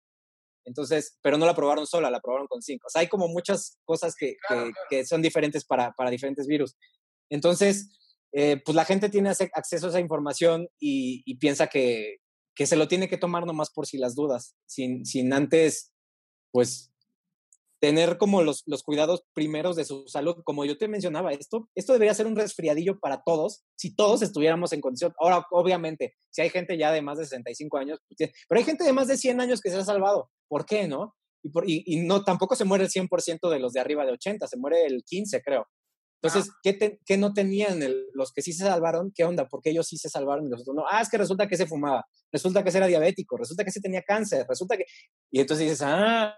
Entonces, pero no la probaron sola, la probaron con cinco. O sea, hay como muchas cosas que, Claro, que- claro. que son diferentes para, para diferentes virus. Entonces, eh, pues la gente tiene acceso a esa información y, y piensa que, que se lo tiene que tomar nomás por si las dudas, sin, sin antes, pues, tener como los, los cuidados primeros de su salud. Como yo te mencionaba, esto, esto debería ser un resfriadillo para todos si todos estuviéramos en condición. Ahora, obviamente, si hay gente ya de más de 65 años, pues, pero hay gente de más de 100 años que se ha salvado. ¿Por qué, no? Y, por- y- y no, tampoco se muere el 100% de los de arriba de 80, se muere el 15, creo. Entonces, ¿qué, te- qué no tenían el- los que sí se salvaron? ¿Qué onda? ¿Por qué ellos sí se salvaron y los otros no? Ah, es que resulta que se fumaba, resulta que ese era diabético, resulta que ese tenía cáncer, resulta que... Y entonces dices, ah,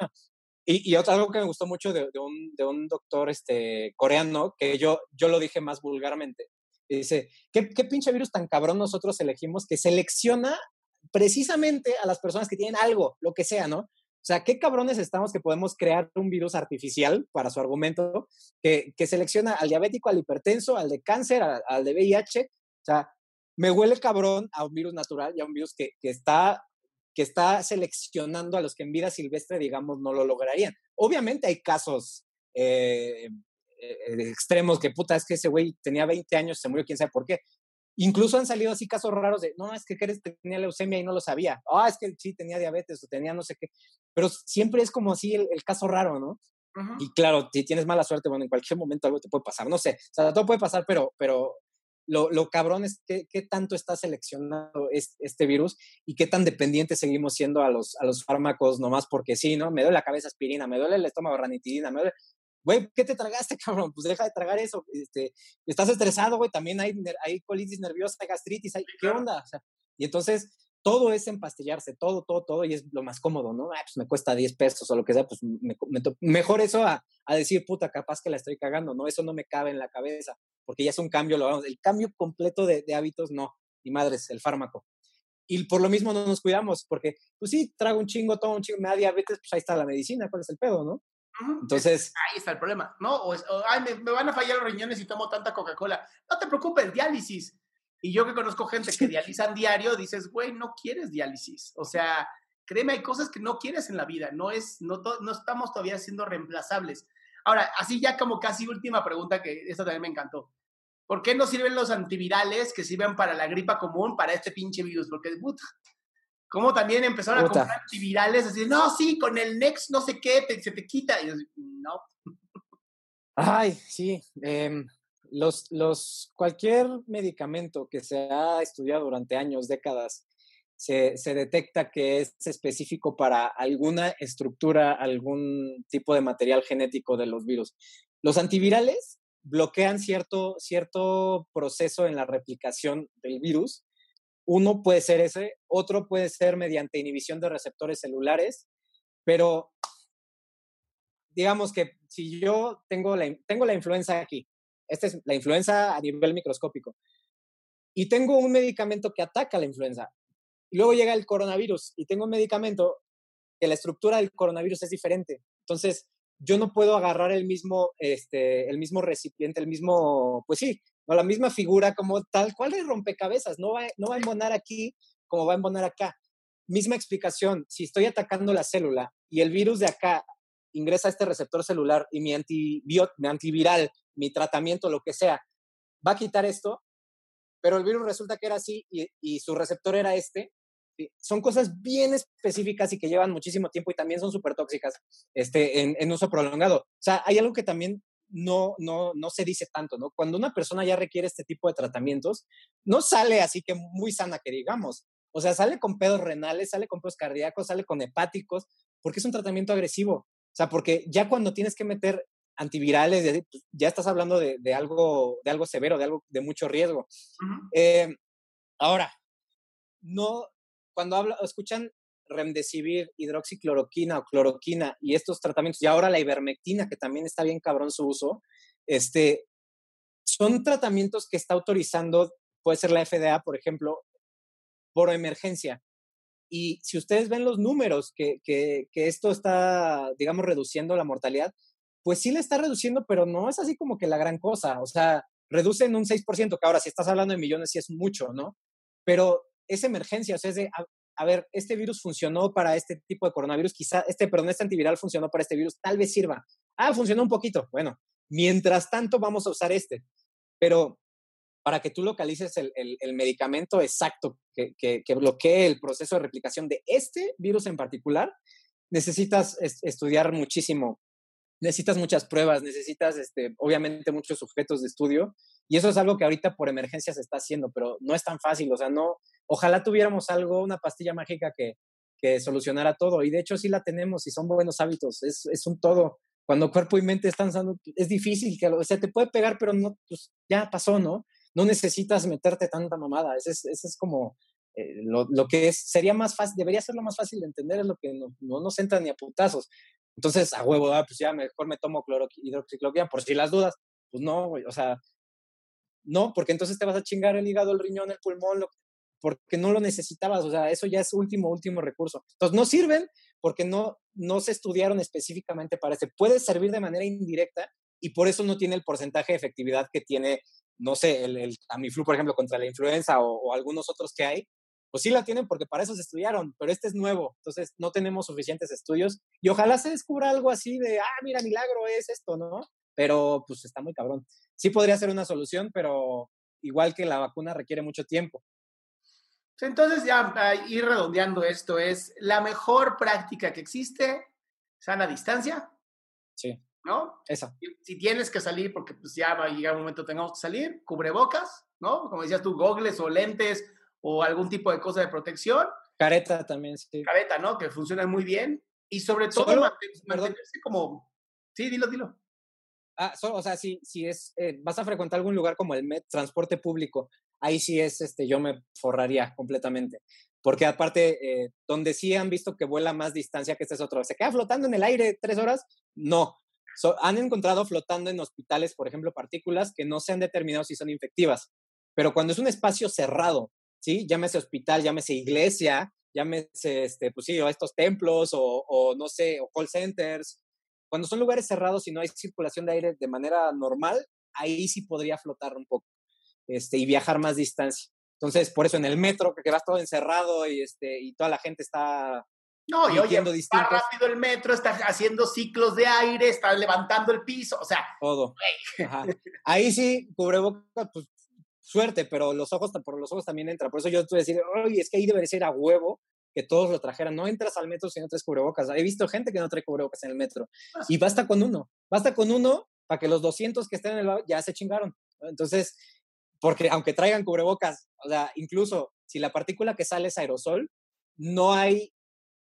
Y, y otra, algo que me gustó mucho de, un, de un, doctor este, coreano, que yo, yo lo dije más vulgarmente, dice, ¿qué, ¿qué pinche virus tan cabrón nosotros elegimos que selecciona precisamente a las personas que tienen algo, lo que sea, ¿no? O sea, qué cabrones estamos que podemos crear un virus artificial, para su argumento, que, que selecciona al diabético, al hipertenso, al de cáncer, al, de VIH. O sea, me huele cabrón a un virus natural y a un virus que, que, está, que está seleccionando a los que en vida silvestre, digamos, no lo lograrían. Obviamente hay casos eh, eh, extremos que puta, es que ese güey tenía 20 años, se murió, quién sabe por qué. Incluso han salido así casos raros de, no, es que Jerez tenía leucemia y no lo sabía. Ah, es que sí tenía diabetes o tenía no sé qué. Pero siempre es como así el, caso raro, ¿no? Y claro, si tienes mala suerte, bueno, en cualquier momento algo te puede pasar. No sé, o sea, todo puede pasar, pero, pero lo, lo cabrón es que, qué tanto está seleccionado este, virus y qué tan dependientes seguimos siendo a los, a los fármacos nomás porque sí, ¿no? Me duele la cabeza aspirina, me duele el estómago ranitidina, me duele güey, ¿qué te tragaste, cabrón? Pues deja de tragar eso. Este, estás estresado, güey, también hay, hay colitis nerviosa, hay gastritis, hay, ¿qué onda? Y entonces todo es empastillarse, todo, todo, todo, y es lo más cómodo, ¿no? Ah, pues me cuesta 10 pesos o lo que sea, pues me, mejor eso a, a, decir, puta, capaz que la estoy cagando, ¿no? Eso no me cabe en la cabeza, porque ya es un cambio, lo vamos, el cambio completo de, de hábitos, no, y madres, el fármaco. Y por lo mismo no nos cuidamos, porque, pues sí, trago un chingo, todo un chingo, me da diabetes, pues ahí está la medicina, ¿cuál es el pedo, no? Entonces. Ahí está el problema, ¿no? O, ay, me, van a fallar los riñones y tomo tanta Coca-Cola. No te preocupes, diálisis. Y yo que conozco gente que dializan diario, dices, güey, no quieres diálisis. O sea, créeme, hay cosas que no quieres en la vida. No, es, no, no estamos todavía siendo reemplazables. Ahora, así ya como casi última pregunta, que esta también me encantó. ¿Por qué no sirven los antivirales que sirven para la gripa común, para este pinche virus? Porque, puta, como también empezaron a comprar antivirales, así, no, sí, con el Next no sé qué, se te quita. Y yo, no. Ay, sí. Em, los, los, cualquier medicamento que se ha estudiado durante años, décadas, se, se, detecta que es específico para alguna estructura, algún tipo de material genético de los virus. Los antivirales bloquean cierto, cierto proceso en la replicación del virus uno puede ser ese, otro puede ser mediante inhibición de receptores celulares, pero digamos que si yo tengo la, tengo la influenza aquí, esta es la influenza a nivel microscópico, y tengo un medicamento que ataca la influenza, luego llega el coronavirus y tengo un medicamento que la estructura del coronavirus es diferente. Entonces, yo no puedo agarrar el mismo, este, el mismo recipiente, el mismo, pues sí, no la misma figura como tal cual es rompecabezas, no va, no va a embonar aquí como va a embonar acá. Misma explicación, si estoy atacando la célula y el virus de acá ingresa este receptor celular y mi, antibiot, mi antiviral, mi tratamiento, lo que sea, va a quitar esto, pero el virus resulta que era así y, y su receptor era este, son cosas bien específicas y que llevan muchísimo tiempo y también son súper tóxicas este, en, en, uso prolongado. O sea, hay algo que también no, no, no se dice tanto, ¿no? Cuando una persona ya requiere este tipo de tratamientos, no sale así que muy sana que digamos. O sea, sale con pedos renales, sale con pedos cardíacos, sale con hepáticos, porque es un tratamiento agresivo. O sea, porque ya cuando tienes que meter antivirales, pues, ya estás hablando de, de algo, de algo severo, de algo de mucho riesgo. Eh, ahora, no, cuando habla, escuchan remdesivir, hidroxicloroquina o cloroquina y estos tratamientos, y ahora la ivermectina, que también está bien cabrón su uso, este, son tratamientos que está autorizando, puede ser la FDA, por ejemplo, por emergencia. Y si ustedes ven los números que, que, que esto está, digamos, reduciendo la mortalidad, pues sí le está reduciendo, pero no es así como que la gran cosa. O sea, reduce en un 6%, que ahora si estás hablando de millones sí es mucho, ¿no? Pero es emergencia, o sea, es de, a ver, este virus funcionó para este tipo de coronavirus, quizá, este, perdón, este antiviral funcionó para este virus, tal vez sirva. Ah, funcionó un poquito. Bueno, mientras tanto vamos a usar este. Pero para que tú localices el, el, medicamento exacto que, que, que, bloquee el proceso de replicación de este virus en particular, necesitas estudiar muchísimo, necesitas muchas pruebas, necesitas este, obviamente muchos sujetos de estudio y eso es algo que ahorita por emergencia se está haciendo, pero no es tan fácil, o sea, no, ojalá tuviéramos algo, una pastilla mágica que, que solucionara todo y de hecho sí la tenemos y son buenos hábitos, es, es un todo. Cuando cuerpo y mente están es difícil, que, o sea, te puede pegar, pero no, pues ya pasó, ¿no? No necesitas meterte tanta mamada, ese es, es como, eh, lo, que es, sería más fácil, debería ser lo más fácil de entender, es lo que no, no nos entra ni a putazos. Entonces, a huevo, ah, pues ya mejor me tomo hidroxicloroquina por si las dudas. Pues no, güey, o sea, no, porque entonces te vas a chingar el hígado, el riñón, el pulmón, porque no lo necesitabas, o sea, eso ya es último, último recurso. Entonces, no sirven porque no, no se estudiaron específicamente para eso. Puede servir de manera indirecta y por eso no tiene el porcentaje de efectividad que tiene, no sé, el, el Tamiflu, por ejemplo, contra la influenza o, o algunos otros que hay, pues sí la tienen porque para eso se estudiaron, pero este es nuevo, entonces no tenemos suficientes estudios y ojalá se descubra algo así de, ah, mira, milagro es esto, ¿no? Pero pues está muy cabrón. Sí podría ser una solución, pero igual que la vacuna requiere mucho tiempo. Entonces ya ir redondeando esto es la mejor práctica que existe, sana distancia. Sí. ¿No? Esa. Si tienes que salir, porque pues ya va a llegar un momento tengamos que salir, cubrebocas, ¿no? Como decías tú, gogles o lentes o algún tipo de cosa de protección. Careta también, sí. Careta, ¿no? Que funciona muy bien. Y sobre todo mantenerse como... Sí, dilo, dilo. Ah, o sea, si, si es, eh, vas a frecuentar algún lugar como el Met, transporte público, ahí sí es, este, yo me forraría completamente. Porque aparte, eh, donde sí han visto que vuela más distancia que este es otro, ¿se queda flotando en el aire tres horas? No. Han encontrado flotando en hospitales, por ejemplo, partículas que no se han determinado si son infectivas. Pero cuando es un espacio cerrado, ¿sí? Llámese hospital, llámese iglesia, llámese, este, pues sí, o estos templos o, o no sé, o call centers. Cuando son lugares cerrados y no hay circulación de aire de manera normal, ahí sí podría flotar un poco este, y viajar más distancia. Entonces, por eso en el metro, que vas todo encerrado y, este, y toda la gente está no, y oye, va rápido el metro, está haciendo ciclos de aire, está levantando el piso, o sea. Todo. Ahí sí, cubrebocas, pues suerte, pero los ojos, por los ojos también entra. Por eso yo estoy decir, oye, es que ahí debería ser a huevo que todos lo trajeran. No entras al metro si no traes cubrebocas. He visto gente que no trae cubrebocas en el metro. Ah, y basta con uno. Basta con uno para que los 200 que estén en el ya se chingaron. Entonces, porque aunque traigan cubrebocas, o sea, incluso si la partícula que sale es aerosol, no hay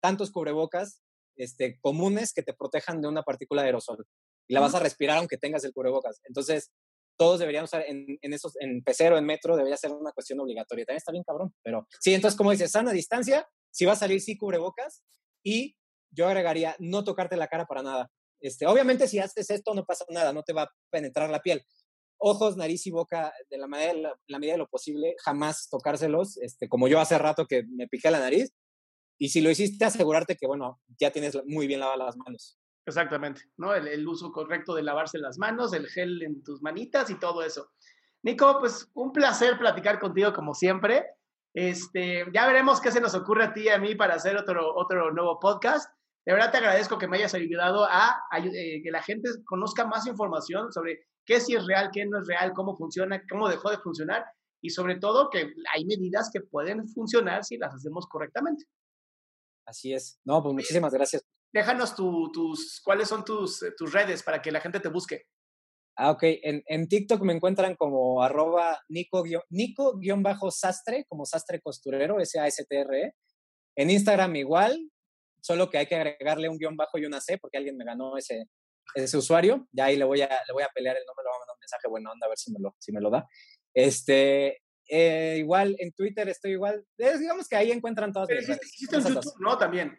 tantos cubrebocas este, comunes que te protejan de una partícula de aerosol. Y la vas a respirar aunque tengas el cubrebocas. Entonces, todos deberían usar en, en esos, en pecero, en metro, debería ser una cuestión obligatoria. También está bien cabrón, pero sí, entonces como dices, sana distancia, si va a salir, sí cubrebocas y yo agregaría no tocarte la cara para nada. Este, obviamente si haces esto no pasa nada, no te va a penetrar la piel. Ojos, nariz y boca, de la, manera, la, la medida de lo posible, jamás tocárselos, este, como yo hace rato que me piqué la nariz. Y si lo hiciste, asegurarte que, bueno, ya tienes muy bien lavadas las manos. Exactamente, ¿no? El, uso correcto de lavarse las manos, el gel en tus manitas y todo eso. Nico, pues un placer platicar contigo como siempre. Este, ya veremos qué se nos ocurre a ti y a mí para hacer otro, otro nuevo podcast. De verdad te agradezco que me hayas ayudado a, eh, que la gente conozca más información sobre qué sí es real, qué no es real, cómo funciona, cómo dejó de funcionar y sobre todo que hay medidas que pueden funcionar si las hacemos correctamente. Así es. No, pues muchísimas gracias déjanos tus, cuáles son tus, eh, tus redes para que la gente te busque. Ah, ok. En, en TikTok me encuentran como arroba Nico-sastre, como sastre costurero, S-A-S-T-R-E. En Instagram igual, solo que hay que agregarle un guion bajo y una C porque alguien me ganó ese, ese usuario. Ya ahí le voy a, le voy a pelear el nombre, le voy a mandar un mensaje bueno onda a ver si me lo, si me lo da. Este, eh, igual en Twitter estoy igual. digamos que ahí encuentran todas las Hiciste en YouTube, ¿no? También.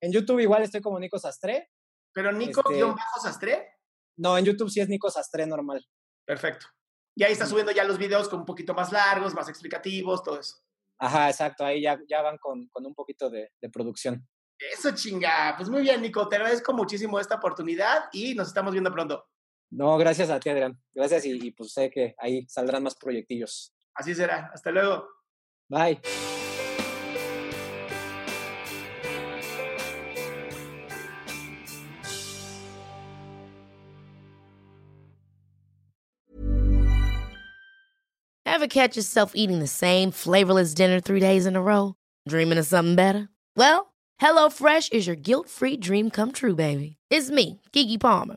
En YouTube igual estoy como Nico Sastre. ¿Pero Nico-Sastre? Este no, en YouTube sí es Nico Sastre normal. Perfecto. Y ahí está subiendo ya los videos con un poquito más largos, más explicativos, todo eso. Ajá, exacto. Ahí ya, ya van con, con un poquito de, de, producción. Eso chinga. Pues muy bien, Nico. Te agradezco muchísimo esta oportunidad y nos estamos viendo pronto. No, gracias a ti, Adrián. Gracias y, y pues sé que ahí saldrán más proyectillos. Así será. Hasta luego. Bye. Ever catch yourself eating the same flavorless dinner three days in a row? Dreaming of something better? Well, HelloFresh is your guilt-free dream come true, baby. It's me, Kiki Palmer.